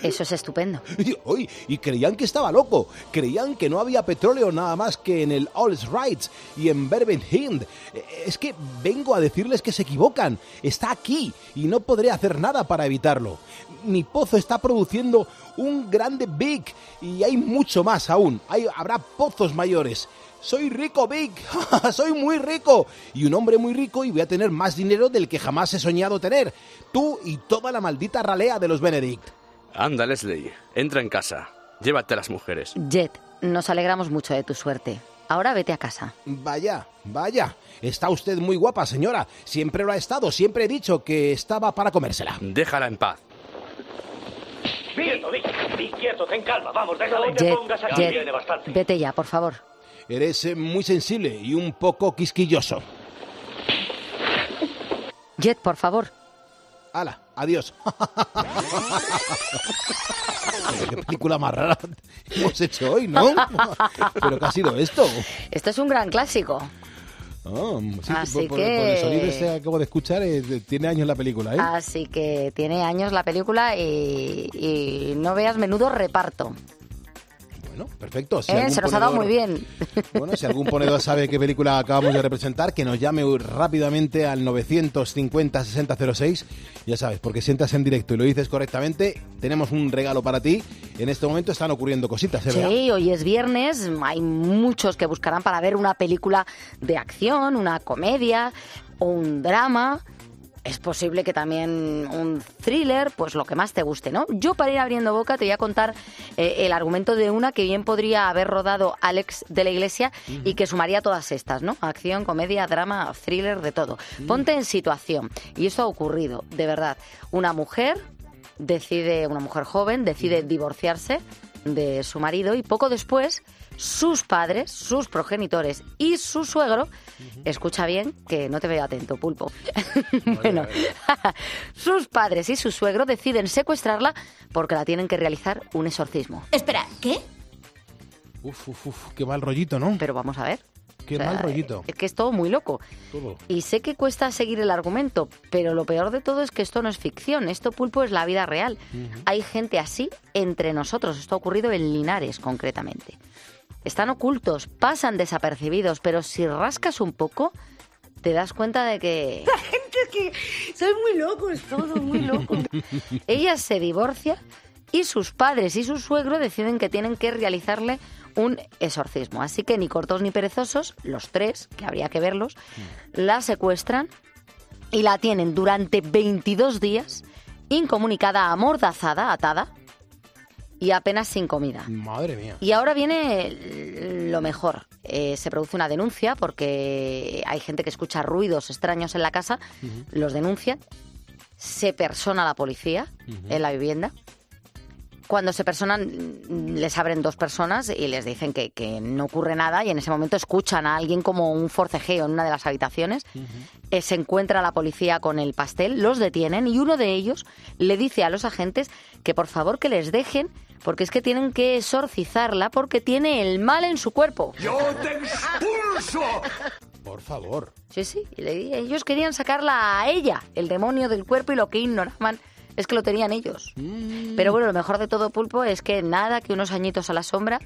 eso es estupendo. Y, uy, y creían que estaba loco. Creían que no había petróleo nada más que en el All's Rights y en Hind. Eh, Es que vengo a decirles que se equivocan. Está aquí y no podré hacer nada para evitarlo. Mi pozo está produciendo un grande Big y hay mucho más aún. Hay, habrá pozos mayores. Soy rico, Big. Soy muy rico. Y un hombre muy rico y voy a tener más dinero del que jamás he soñado tener. Tú y toda la maldita ralea de los Benedict. Anda, Leslie. Entra en casa. Llévate a las mujeres. Jet, nos alegramos mucho de tu suerte. Ahora vete a casa. Vaya, vaya. Está usted muy guapa, señora. Siempre lo ha estado. Siempre he dicho que estaba para comérsela. Déjala en paz. Quieto, Vic. Vic, quieto, ten calma. Vamos, déjala y te Jet, pongas aquí. Jet, Viene bastante. vete ya, por favor. Eres eh, muy sensible y un poco quisquilloso. Jet, por favor. Hala, adiós. Qué película más rara hemos hecho hoy, ¿no? ¿Pero qué ha sido esto? Esto es un gran clásico. Ah, sí, Así por, por- por el que- sonido este que acabo de escuchar, eh, tiene años la película, ¿eh? Así que tiene años la película y, y no veas menudo reparto. Bueno, perfecto. Si ¿eh? Se nos ha dado ponedor- muy bien. Bueno, si algún ponedor sabe qué película acabamos de representar, que nos llame rápidamente al 950 6006. Ya sabes, porque si entras en directo y lo dices correctamente, tenemos un regalo para ti. En este momento están ocurriendo cositas, ¿eh? Sí, hoy es viernes, hay muchos que buscarán para ver una película de acción, una comedia o un drama. Es posible que también un thriller, pues lo que más te guste, ¿no? Yo para ir abriendo boca te voy a contar eh, el argumento de una que bien podría haber rodado Alex de la Iglesia y que sumaría todas estas, ¿no? Acción, comedia, drama, thriller, de todo. Ponte en situación. Y esto ha ocurrido, de verdad. Una mujer decide, una mujer joven, decide divorciarse de su marido y poco después sus padres, sus progenitores y su suegro, escucha bien que no te veo atento, pulpo. bueno, sus padres y su suegro deciden secuestrarla porque la tienen que realizar un exorcismo. Espera, ¿qué? Uf, uf, uf, qué mal rollito, ¿no? Pero vamos a ver. Qué O sea, mal rollito. Es que es todo muy loco. Todo. Y sé que cuesta seguir el argumento, pero lo peor de todo es que esto no es ficción, esto pulpo es la vida real. Hay gente así entre nosotros, esto ha ocurrido en Linares concretamente. Están ocultos, pasan desapercibidos, pero si rascas un poco, te das cuenta de que gente que soy muy locos, todo muy loco. ella se divorcia y sus padres y su suegro deciden que tienen que realizarle un exorcismo. Así que ni cortos ni perezosos, los tres, que habría que verlos, la secuestran y la tienen durante 22 días incomunicada, amordazada, atada y apenas sin comida. Madre mía. Y ahora viene lo mejor. Eh, se produce una denuncia porque hay gente que escucha ruidos extraños en la casa, los denuncian, se persona la policía en la vivienda. Cuando se personan, mm, les abren dos personas y les dicen que, que no ocurre nada y en ese momento escuchan a alguien como un forcejeo en una de las habitaciones. Eh, se encuentra la policía con el pastel, los detienen y uno de ellos le dice a los agentes que por favor que les dejen porque es que tienen que exorcizarla porque tiene el mal en su cuerpo. ¡Yo te expulso! Por favor. Sí, sí, ellos querían sacarla a ella, el demonio del cuerpo, y lo que ignoraban es que lo tenían ellos. Pero bueno, lo mejor de todo, Pulpo, es que nada que unos añitos a la sombra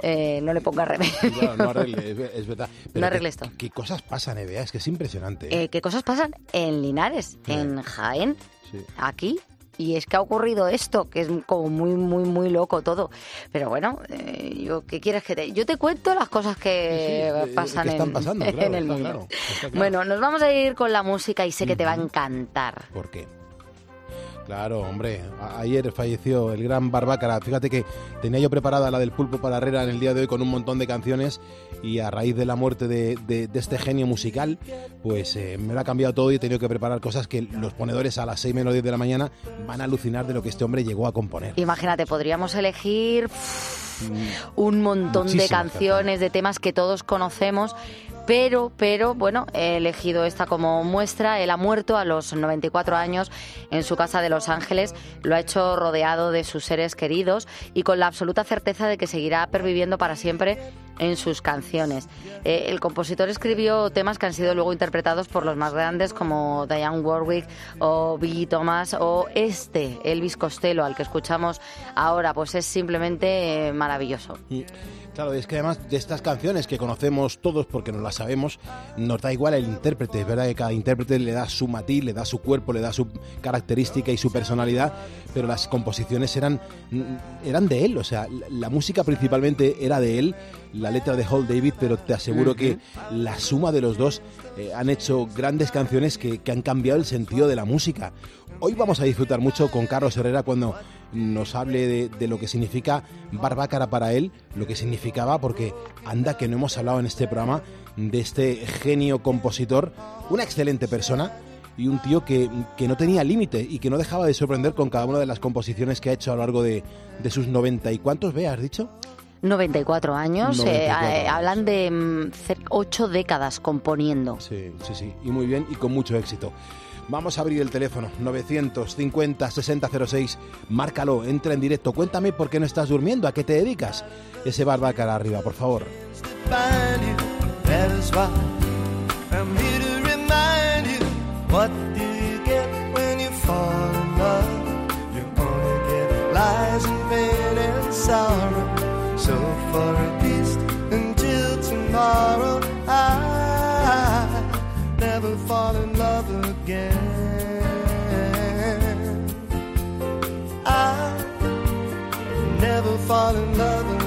eh, no le ponga remedio. Claro, no arregle, es, es verdad. Pero arregle esto. ¿Qué cosas pasan, Evea? Es que es impresionante. Eh, ¿Qué cosas pasan en Linares, en Jaén, Sí. aquí? Y es que ha ocurrido esto, que es como muy, muy, muy loco todo. Pero bueno, eh, yo, ¿qué quieres que te...? Yo te cuento las cosas que Sí, eh, pasan que están en, pasando, en claro, el mundo. claro, claro. Bueno, nos vamos a ir con la música y sé que te va a encantar. ¿Por qué? Claro, hombre. Ayer falleció el gran Barbácara. Fíjate que tenía yo preparada la del Pulpo para Herrera en el día de hoy con un montón de canciones y a raíz de la muerte de, de- de este genio musical, pues eh, me lo ha cambiado todo y he tenido que preparar cosas que los ponedores a las 6 menos 10 de la mañana van a alucinar de lo que este hombre llegó a componer. Imagínate, podríamos elegir un montón de canciones, de temas que todos conocemos, pero, pero, bueno, he elegido esta como muestra. Él ha muerto a los 94 años en su casa de Los Ángeles. Lo ha hecho rodeado de sus seres queridos y con la absoluta certeza de que seguirá perviviendo para siempre en sus canciones. Eh, el compositor escribió temas que han sido luego interpretados por los más grandes como Diane Warwick o Billy Thomas o este, Elvis Costello, al que escuchamos ahora, pues es simplemente eh, maravilloso. Claro, es que además de estas canciones que conocemos todos porque nos las sabemos, nos da igual el intérprete. Es verdad que cada intérprete le da su matiz, le da su cuerpo, le da su característica y su personalidad, pero las composiciones eran, eran de él. O sea, la, la música principalmente era de él, la letra de Hall David, pero te aseguro que la suma de los dos eh, han hecho grandes canciones que, que han cambiado el sentido de la música. Hoy vamos a disfrutar mucho con Carlos Herrera cuando nos hable de, de lo que significa Barbácara para él, lo que significaba, porque anda que no hemos hablado en este programa de este genio compositor, una excelente persona y un tío que, que no tenía límite y que no dejaba de sorprender con cada una de las composiciones que ha hecho a lo largo de, de sus 90 y cuántos, ve, has dicho? 94 años, eh, 94 eh, años. hablan de mm, ocho décadas componiendo. Sí, sí, sí, y muy bien y con mucho éxito. Vamos a abrir el teléfono 950 6006. Márcalo, entra en directo. Cuéntame por qué no estás durmiendo, a qué te dedicas. Ese barbacara arriba, por favor. So for at least until tomorrow, I never fall in love again. I never fall in love again.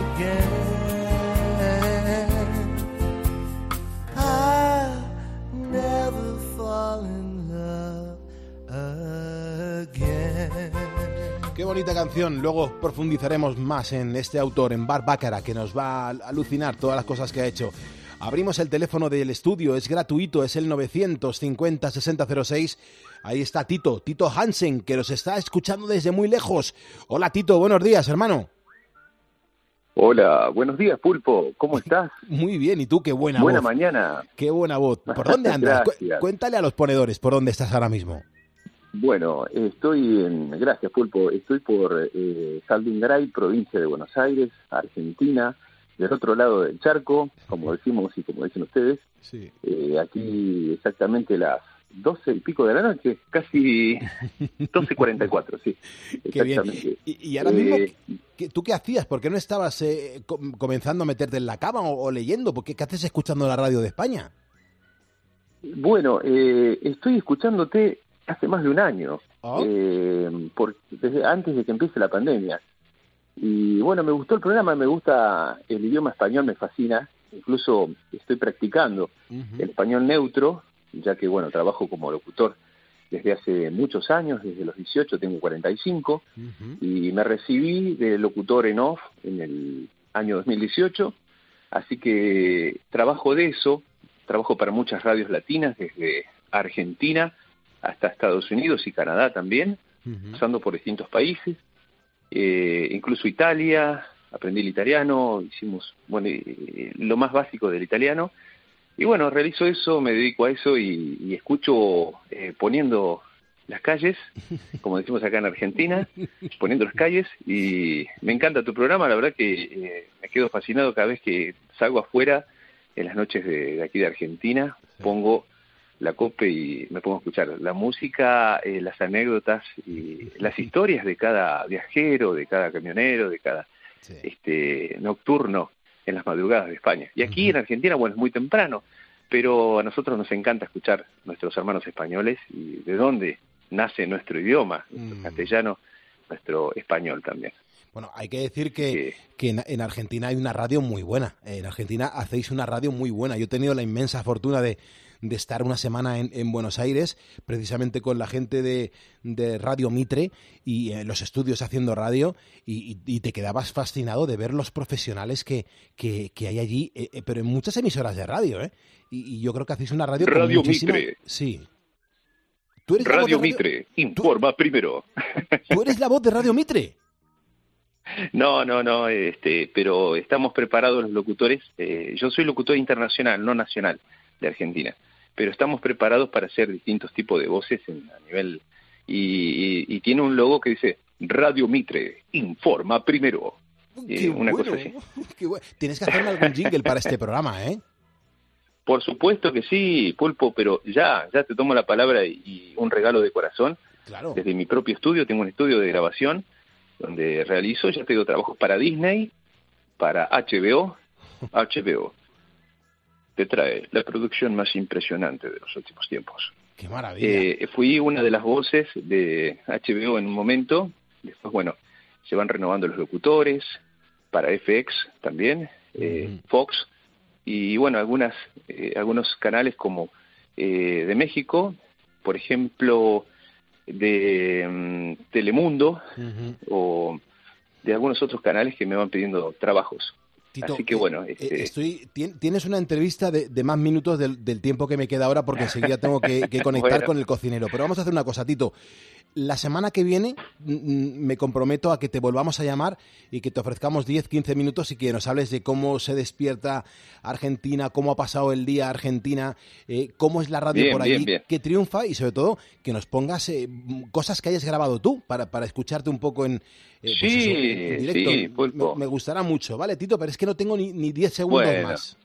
Qué bonita canción. Luego profundizaremos más en este autor, en Barbácara, que nos va a alucinar todas las cosas que ha hecho. Abrimos el teléfono del estudio, es gratuito, es el 950 6006. Ahí está Tito, Tito Hansen, que nos está escuchando desde muy lejos. Hola Tito, buenos días, hermano. Hola, buenos días, Pulpo. ¿Cómo estás? Muy bien, ¿y tú qué buena, Buena voz? mañana. Qué buena voz. ¿Por dónde andas? Cu-. Cuéntale a los ponedores por dónde estás ahora mismo. Bueno, estoy en. Gracias, Pulpo. Estoy por eh, Saldingray, provincia de Buenos Aires, Argentina. del otro lado del charco, como decimos y como dicen ustedes. Sí. Eh, aquí exactamente las 12 y pico de la noche, casi 12.44, sí. Qué bien. Y, y ahora mismo, Eh, ¿qué- ¿tú qué hacías? ¿Por qué no estabas eh, co- comenzando a meterte en la cama o, o leyendo? ¿Por qué, ¿Qué haces escuchando la radio de España? Bueno, eh, estoy escuchándote hace más de un año, Ah. eh, por- desde antes de que empiece la pandemia. Y bueno, me gustó el programa, me gusta el idioma español, me fascina. Incluso estoy practicando el español neutro, ya que bueno, trabajo como locutor desde hace muchos años, desde los 18, tengo 45, y me recibí de locutor en off en el año 2018, así que trabajo de eso, trabajo para muchas radios latinas, desde Argentina hasta Estados Unidos y Canadá también, pasando por distintos países, eh, incluso Italia, aprendí el italiano, hicimos bueno, eh, lo más básico del italiano, y bueno, realizo eso, me dedico a eso y, y escucho eh, poniendo las calles, como decimos acá en Argentina, poniendo las calles y me encanta tu programa, la verdad que eh, me quedo fascinado cada vez que salgo afuera en las noches de, de aquí de Argentina, pongo la cope y me pongo a escuchar la música, eh, las anécdotas y las historias de cada viajero, de cada camionero, de cada este nocturno en las madrugadas de España. Y aquí en Argentina, bueno, es muy temprano, pero a nosotros nos encanta escuchar nuestros hermanos españoles y de dónde nace nuestro idioma, nuestro castellano, nuestro español también. Bueno, hay que decir que, que en, en Argentina hay una radio muy buena. En Argentina hacéis una radio muy buena. Yo he tenido la inmensa fortuna de, de estar una semana en, en Buenos Aires, precisamente con la gente de, de Radio Mitre y en los estudios haciendo radio, y, y- y te quedabas fascinado de ver los profesionales que, que, que hay allí, eh, eh, pero en muchas emisoras de radio, ¿eh? Y, y yo creo que hacéis una radio con Radio muchísima- Mitre. Sí. ¿Tú eres, la voz de Radio Mitre, informa primero. ¿Tú eres la voz de Radio Mitre? No, no, no, este, pero estamos preparados los locutores. eh, yo soy locutor internacional, no nacional, de Argentina, pero estamos preparados para hacer distintos tipos de voces en- a nivel y, y- y tiene un logo que dice Radio Mitre, informa primero. Eh, una bueno, cosa así. qué bueno. Tienes que hacerme algún jingle para este programa, ¿eh? Por supuesto que sí, Pulpo, pero ya, ya te tomo la palabra y, y un regalo de corazón. Claro. Desde mi propio estudio, tengo un estudio de grabación donde realizo, ya tengo trabajos para Disney, para HBO. HBO te trae la producción más impresionante de los últimos tiempos. Qué maravilla. Eh, fui una de las voces de HBO en un momento, después, bueno, se van renovando los locutores, para FX también, eh, Fox, y bueno, algunas, eh, algunos canales como eh, de México, por ejemplo, de mm, Telemundo, o de algunos otros canales que me van pidiendo trabajos. Tito, Así que bueno, Eh, este, estoy, tien- tienes una entrevista de, de más minutos del, del tiempo que me queda ahora porque enseguida tengo que, que conectar Bueno. con el cocinero. Pero vamos a hacer una cosa, Tito. La semana que viene mm, mm, me comprometo a que te volvamos a llamar y que te ofrezcamos 10, 15 minutos y que nos hables de cómo se despierta Argentina, cómo ha pasado el día Argentina, eh, cómo es la radio Bien, por allí, bien, bien. que triunfa y sobre todo que nos pongas eh, cosas que hayas grabado tú para, para escucharte un poco en, eh, pues Sí, eso, en directo. sí, Me- Pulpo. me, gustará mucho, ¿vale, Tito? Pero es que no tengo ni, ni 10 segundos Bueno. más.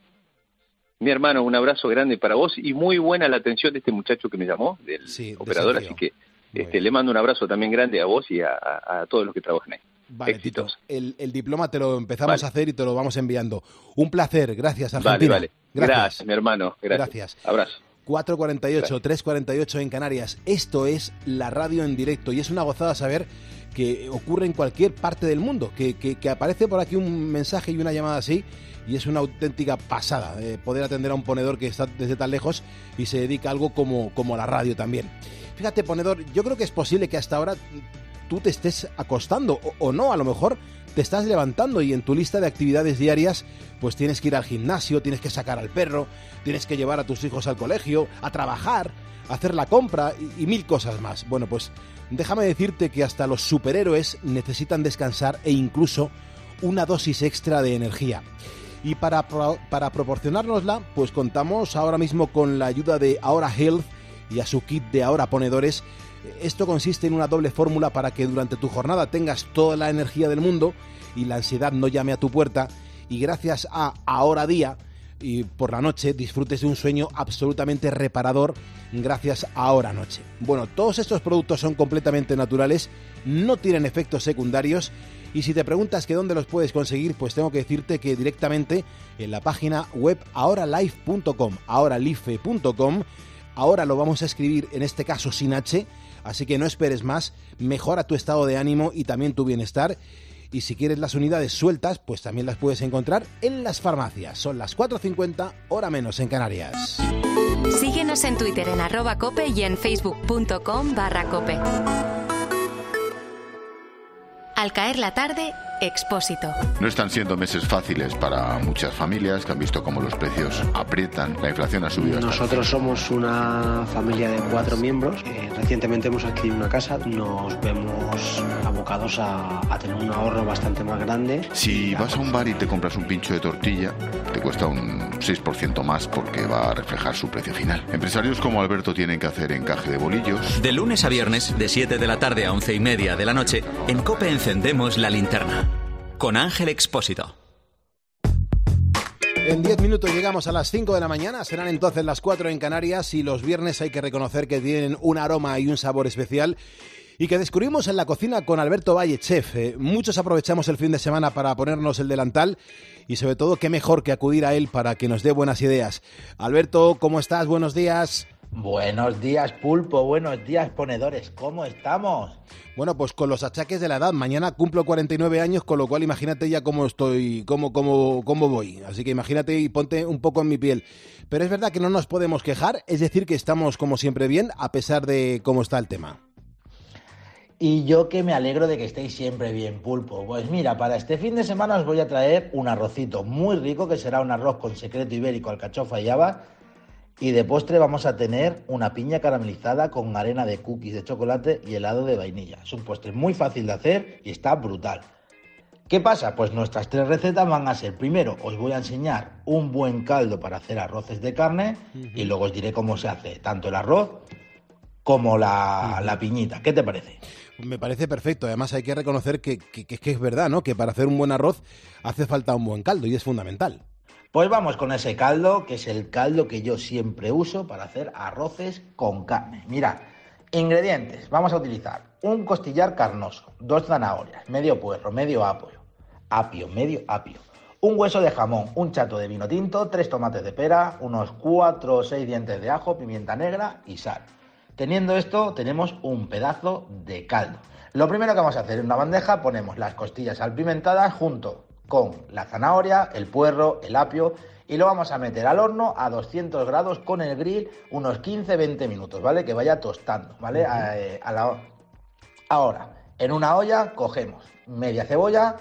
Mi hermano, un abrazo grande para vos y muy buena la atención de este muchacho que me llamó, del operador, así que este, le mando un abrazo también grande a vos y a, a- a todos los que trabajan ahí. Vale. Tito. El, el diploma te lo empezamos Vale. a hacer y te lo vamos enviando. Un placer. Gracias, Vale, Argentina. vale. Gracias. mi hermano. Gracias. Gracias. Abrazo. 4.48, 3.48 en Canarias. Esto es la radio en directo y es una gozada saber que ocurre en cualquier parte del mundo, que, que- que aparece por aquí un mensaje y una llamada así y es una auténtica pasada eh, poder atender a un ponedor que está desde tan lejos y se dedica a algo como, como la radio también. Fíjate, ponedor, yo creo que es posible que hasta ahora tú te estés acostando o, no, a lo mejor te estás levantando y en tu lista de actividades diarias pues tienes que ir al gimnasio, tienes que sacar al perro, tienes que llevar a tus hijos al colegio, a trabajar, a hacer la compra y, y mil cosas más. Bueno, pues déjame decirte que hasta los superhéroes necesitan descansar e incluso una dosis extra de energía. Y para, pro- para proporcionárnosla, pues contamos ahora mismo con la ayuda de Ahora Health y a su kit de Ahora Ponedores. Esto consiste en una doble fórmula para que durante tu jornada tengas toda la energía del mundo y la ansiedad no llame a tu puerta y gracias a Ahora Día y por la noche disfrutes de un sueño absolutamente reparador gracias a Ahora Noche. Bueno, todos estos productos son completamente naturales, no tienen efectos secundarios y si te preguntas que dónde los puedes conseguir, pues tengo que decirte que directamente en la página web ahoralife.com, ahoralife.com, ahora lo vamos a escribir en este caso sin H, así que no esperes más, mejora tu estado de ánimo y también tu bienestar y si quieres las unidades sueltas, pues también las puedes encontrar en las farmacias. Son las 4.50, hora menos en Canarias. Síguenos en Twitter en arroba cope y en facebook.com barra cope. Al caer la tarde, Expósito. No están siendo meses fáciles para muchas familias que han visto cómo los precios aprietan, la inflación ha subido. hasta- Nosotros somos una familia de cuatro miembros. Eh, recientemente hemos adquirido una casa. Nos vemos abocados a, a tener un ahorro bastante más grande. Si vas a un bar y te compras un pincho de tortilla, te cuesta un 6% más porque va a reflejar su precio final. Empresarios como Alberto tienen que hacer encaje de bolillos. De lunes a viernes, de 7 de la tarde a 11 y media de la noche, en Cope encendemos la linterna. Con Ángel Expósito. En 10 minutos llegamos a las 5 de la mañana, serán entonces las 4 en Canarias y los viernes hay que reconocer que tienen un aroma y un sabor especial y que descubrimos en la cocina con Alberto Valle, chef. Eh, muchos aprovechamos el fin de semana para ponernos el delantal y sobre todo qué mejor que acudir a él para que nos dé buenas ideas. Alberto, ¿cómo estás? Buenos días. Buenos días, pulpo. Buenos días, ponedores. ¿Cómo estamos? Bueno, pues con los achaques de la edad. Mañana cumplo 49 años, con lo cual imagínate ya cómo estoy, cómo, cómo, cómo voy. Así que imagínate y ponte un poco en mi piel. Pero es verdad que no nos podemos quejar, es decir, que estamos como siempre bien, a pesar de cómo está el tema. Y yo que me alegro de que estéis siempre bien, pulpo. Pues mira, para este fin de semana os voy a traer un arrocito muy rico, que será un arroz con secreto ibérico, alcachofa y habas. Y de postre vamos a tener una piña caramelizada con arena de cookies de chocolate y helado de vainilla. Es un postre muy fácil de hacer y está brutal. ¿Qué pasa? Pues nuestras tres recetas van a ser, primero os voy a enseñar un buen caldo para hacer arroces de carne y luego os diré cómo se hace tanto el arroz como la, la piñita. ¿Qué te parece? Me parece perfecto. Además hay que reconocer que, que, que es verdad, ¿no? Que para hacer un buen arroz hace falta un buen caldo y es fundamental. Pues vamos con ese caldo, que es el caldo que yo siempre uso para hacer arroces con carne. Mirad, ingredientes. Vamos a utilizar un costillar carnoso, dos zanahorias, medio puerro, medio apio, apio, medio apio, un hueso de jamón, un chato de vino tinto, tres tomates de pera, unos cuatro o seis dientes de ajo, pimienta negra y sal. Teniendo esto, tenemos un pedazo de caldo. Lo primero que vamos a hacer en una bandeja, ponemos las costillas salpimentadas junto con la zanahoria, el puerro, el apio y lo vamos a meter al horno a 200 grados con el grill unos 15-20 minutos, ¿vale? Que vaya tostando, ¿vale? a, eh, a la... Ahora, en una olla cogemos media cebolla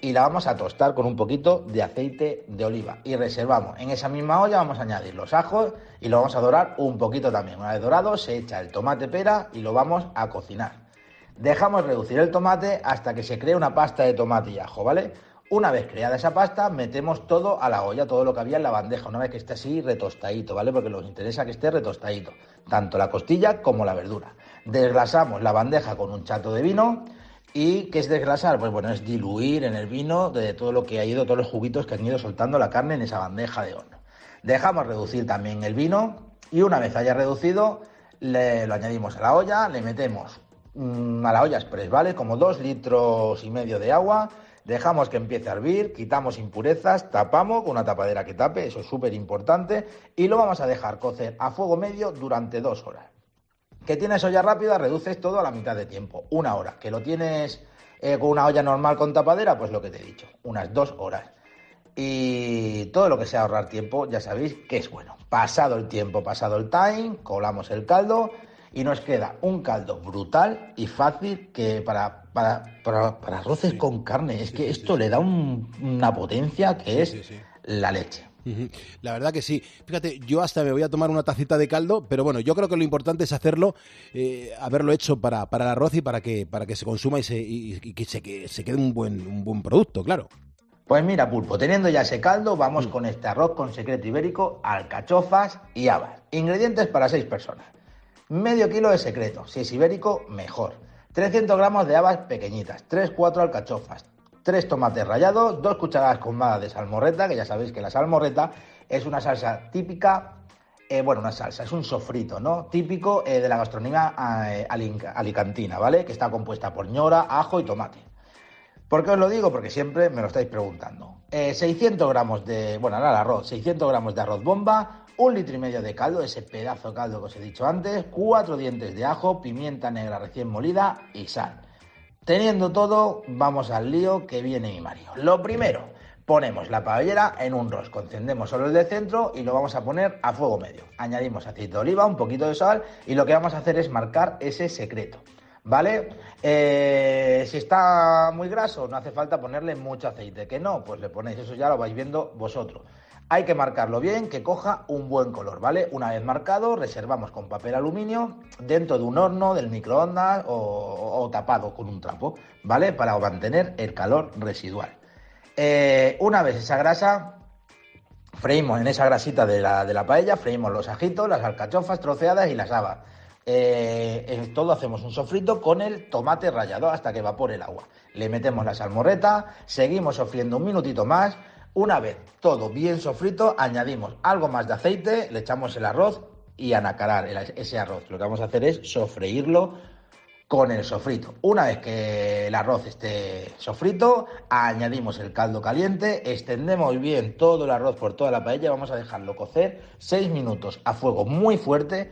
y la vamos a tostar con un poquito de aceite de oliva y reservamos. En esa misma olla vamos a añadir los ajos y lo vamos a dorar un poquito también. Una vez dorado se echa el tomate pera y lo vamos a cocinar. Dejamos reducir el tomate hasta que se cree una pasta de tomate y ajo, ¿vale? Una vez creada esa pasta, metemos todo a la olla, todo lo que había en la bandeja, una vez que esté así retostadito, ¿vale? Porque nos interesa que esté retostadito, tanto la costilla como la verdura. Desglasamos la bandeja con un chato de vino. ¿Y qué es desglasar? Pues bueno, es diluir en el vino de todo lo que ha ido, todos los juguitos que han ido soltando la carne en esa bandeja de horno. Dejamos reducir también el vino y una vez haya reducido, le, lo añadimos a la olla, le metemos mmm, a la olla express, ¿vale? Como dos litros y medio de agua, Dejamos que empiece a hervir, quitamos impurezas, tapamos con una tapadera que tape, eso es súper importante, y lo vamos a dejar cocer a fuego medio durante dos horas. Que tienes olla rápida, reduces todo a la mitad de tiempo, una hora. Que lo tienes eh, con una olla normal con tapadera, pues lo que te he dicho, unas dos horas. Y todo lo que sea ahorrar tiempo, ya sabéis que es bueno. Pasado el tiempo, pasado el time, colamos el caldo y nos queda un caldo brutal y fácil que para, para, para, para arroces sí. con carne. Es sí, que sí, esto le da un, una potencia que es la leche. La verdad que sí. Fíjate, yo hasta me voy a tomar una tacita de caldo, pero bueno, yo creo que lo importante es hacerlo, eh, haberlo hecho para, para el arroz y para que, para que se consuma y, se, y, y que, se, que se quede un buen, un buen producto, claro. Pues mira, Pulpo, teniendo ya ese caldo, vamos mm. con este arroz con secreto ibérico, alcachofas y habas. Ingredientes para seis personas. Medio kilo de secreto, si es ibérico, mejor. 300 gramos de habas pequeñitas, 3-4 alcachofas, tres tomates rallados, dos cucharadas colmadas de salmorreta, que ya sabéis que la salmorreta es una salsa típica, eh, bueno, una salsa, es un sofrito, ¿no? Típico eh, de la gastronomía eh, alicantina, ¿vale? Que está compuesta por ñora, ajo y tomate. ¿Por qué os lo digo? Porque siempre me lo estáis preguntando. Eh, 600 gramos de, bueno, ahora el arroz, 600 gramos de arroz bomba, un litro y medio de caldo, ese pedazo de caldo que os he dicho antes, cuatro dientes de ajo, pimienta negra recién molida y sal. Teniendo todo, vamos al lío que viene mi marido. Lo primero, ponemos la paellera en un rosco, encendemos solo el de centro y lo vamos a poner a fuego medio. Añadimos aceite de oliva, un poquito de sal y lo que vamos a hacer es marcar ese secreto. ¿Vale? Eh, si está muy graso, no hace falta ponerle mucho aceite. Que no, pues le ponéis, eso ya lo vais viendo vosotros. Hay que marcarlo bien, que coja un buen color, ¿vale? Una vez marcado, reservamos con papel aluminio dentro de un horno, del microondas o, tapado con un trapo, ¿vale? Para mantener el calor residual. Eh, una vez esa grasa, freímos en esa grasita de la, de la paella, freímos los ajitos, las alcachofas troceadas y las habas. Eh, en todo hacemos un sofrito con el tomate rallado hasta que evapore el agua. Le metemos la salmorreta, seguimos sofriendo un minutito más. Una vez todo bien sofrito, añadimos algo más de aceite, le echamos el arroz y a nacarar el- ese arroz. Lo que vamos a hacer es sofreírlo con el sofrito. Una vez que el arroz esté sofrito, añadimos el caldo caliente, extendemos bien todo el arroz por toda la paella, vamos a dejarlo cocer 6 minutos a fuego muy fuerte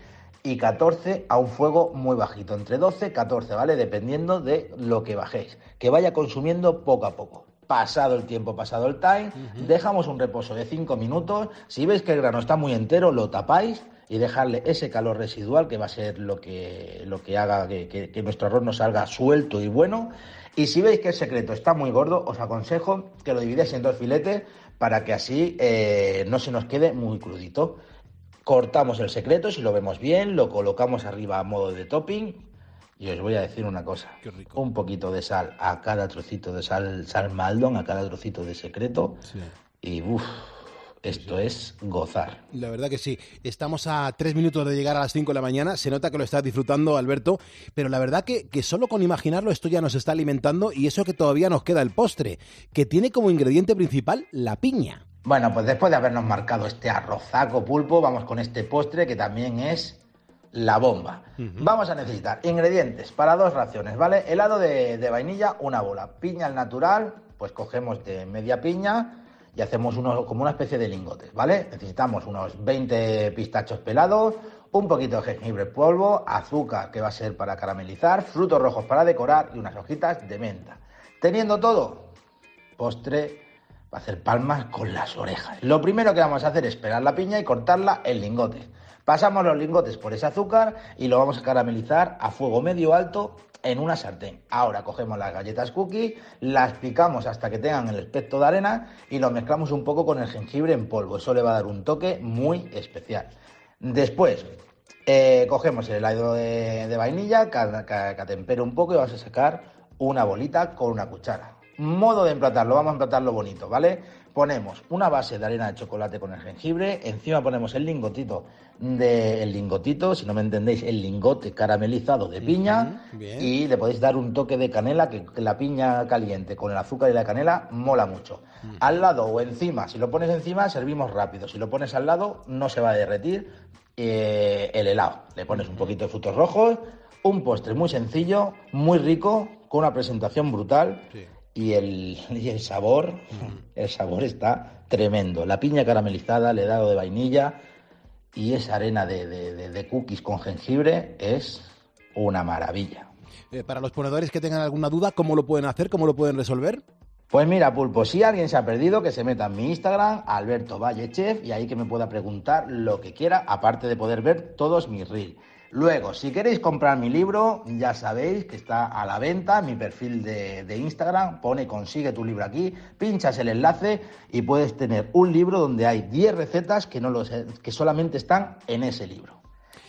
y 14 a un fuego muy bajito, entre 12 y 14, ¿vale? Dependiendo de lo que bajéis, que vaya consumiendo poco a poco. Pasado el tiempo, pasado el time, dejamos un reposo de 5 minutos. Si veis que el grano está muy entero, lo tapáis y dejarle ese calor residual que va a ser lo que, lo que haga que, que- que nuestro arroz nos salga suelto y bueno. Y si veis que el secreto está muy gordo, os aconsejo que lo dividáis en dos filetes para que así eh, no se nos quede muy crudito. Cortamos el secreto, si lo vemos bien, lo colocamos arriba a modo de topping. Y os voy a decir una cosa, un poquito de sal a cada trocito de sal, sal maldon, a cada trocito de secreto. Y uff, esto es gozar. La verdad que sí. Estamos a tres minutos de llegar a las 5 de la mañana. Se nota que lo estás disfrutando, Alberto. Pero la verdad que, que solo con imaginarlo esto ya nos está alimentando y eso que todavía nos queda el postre, que tiene como ingrediente principal la piña. Bueno, pues después de habernos marcado este arrozaco pulpo, vamos con este postre que también es la bomba. Vamos a necesitar ingredientes para dos raciones, ¿vale? Helado de, de vainilla, una bola. Piña al natural, pues cogemos de media piña y hacemos unos, como una especie de lingotes, ¿vale? Necesitamos unos 20 pistachos pelados, un poquito de jengibre en polvo, azúcar que va a ser para caramelizar, frutos rojos para decorar y unas hojitas de menta. Teniendo todo, postre hacer palmas con las orejas. Lo primero que vamos a hacer es pelar la piña y cortarla en lingotes. Pasamos los lingotes por ese azúcar y lo vamos a caramelizar a fuego medio alto en una sartén. Ahora cogemos las galletas cookie, las picamos hasta que tengan el aspecto de arena y lo mezclamos un poco con el jengibre en polvo. Eso le va a dar un toque muy especial. Después, eh, cogemos el helado de, de vainilla, atempere un poco y vamos a sacar una bolita con una cuchara. Modo de emplatarlo, vamos a emplatarlo bonito, ¿vale? Ponemos una base de arena de chocolate con el jengibre, encima ponemos el lingotito de el lingotito, si no me entendéis, el lingote caramelizado de piña y le podéis dar un toque de canela que, que la piña caliente con el azúcar y la canela mola mucho. Al lado o encima, si lo pones encima servimos rápido, si lo pones al lado no se va a derretir eh, el helado. Le pones un poquito de frutos rojos, un postre muy sencillo, muy rico, con una presentación brutal y el, y el sabor, el sabor está tremendo. La piña caramelizada, el helado de vainilla y esa arena de, de- de- de cookies con jengibre es una maravilla. Eh, para los ponedores que tengan alguna duda, ¿cómo lo pueden hacer? ¿Cómo lo pueden resolver? Pues mira, Pulpo, si alguien se ha perdido, que se meta en mi Instagram, Alberto Valle Chef, y ahí que me pueda preguntar lo que quiera, aparte de poder ver todos mis reels. Luego, si queréis comprar mi libro, ya sabéis que está a la venta en mi perfil de, de Instagram, pone consigue tu libro aquí, pinchas el enlace y puedes tener un libro donde hay 10 recetas que, no los, que solamente están en ese libro.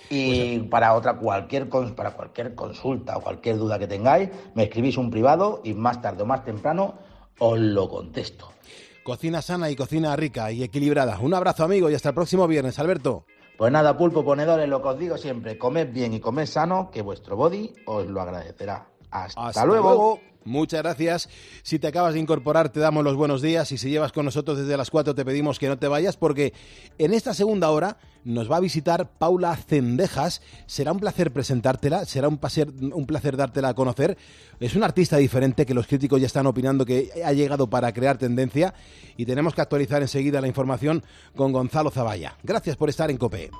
Y para otra cualquier para cualquier consulta o cualquier duda que tengáis, me escribís un privado y más tarde o más temprano os lo contesto. Cocina sana y cocina rica y equilibrada. Un abrazo, amigo, y hasta el próximo viernes, Alberto. Pues nada, pulpo ponedores, lo que os digo siempre, comed bien y comed sano, que vuestro body os lo agradecerá. Hasta, luego. Muchas gracias. Si te acabas de incorporar, te damos los buenos días y si llevas con nosotros desde las 4, te pedimos que no te vayas porque en esta segunda hora nos va a visitar Paula Cendejas. Será un placer presentártela, será un placer, un placer dártela a conocer. Es una artista diferente que los críticos ya están opinando que ha llegado para crear tendencia y tenemos que actualizar enseguida la información con Gonzalo Zavalla. Gracias por estar en COPE.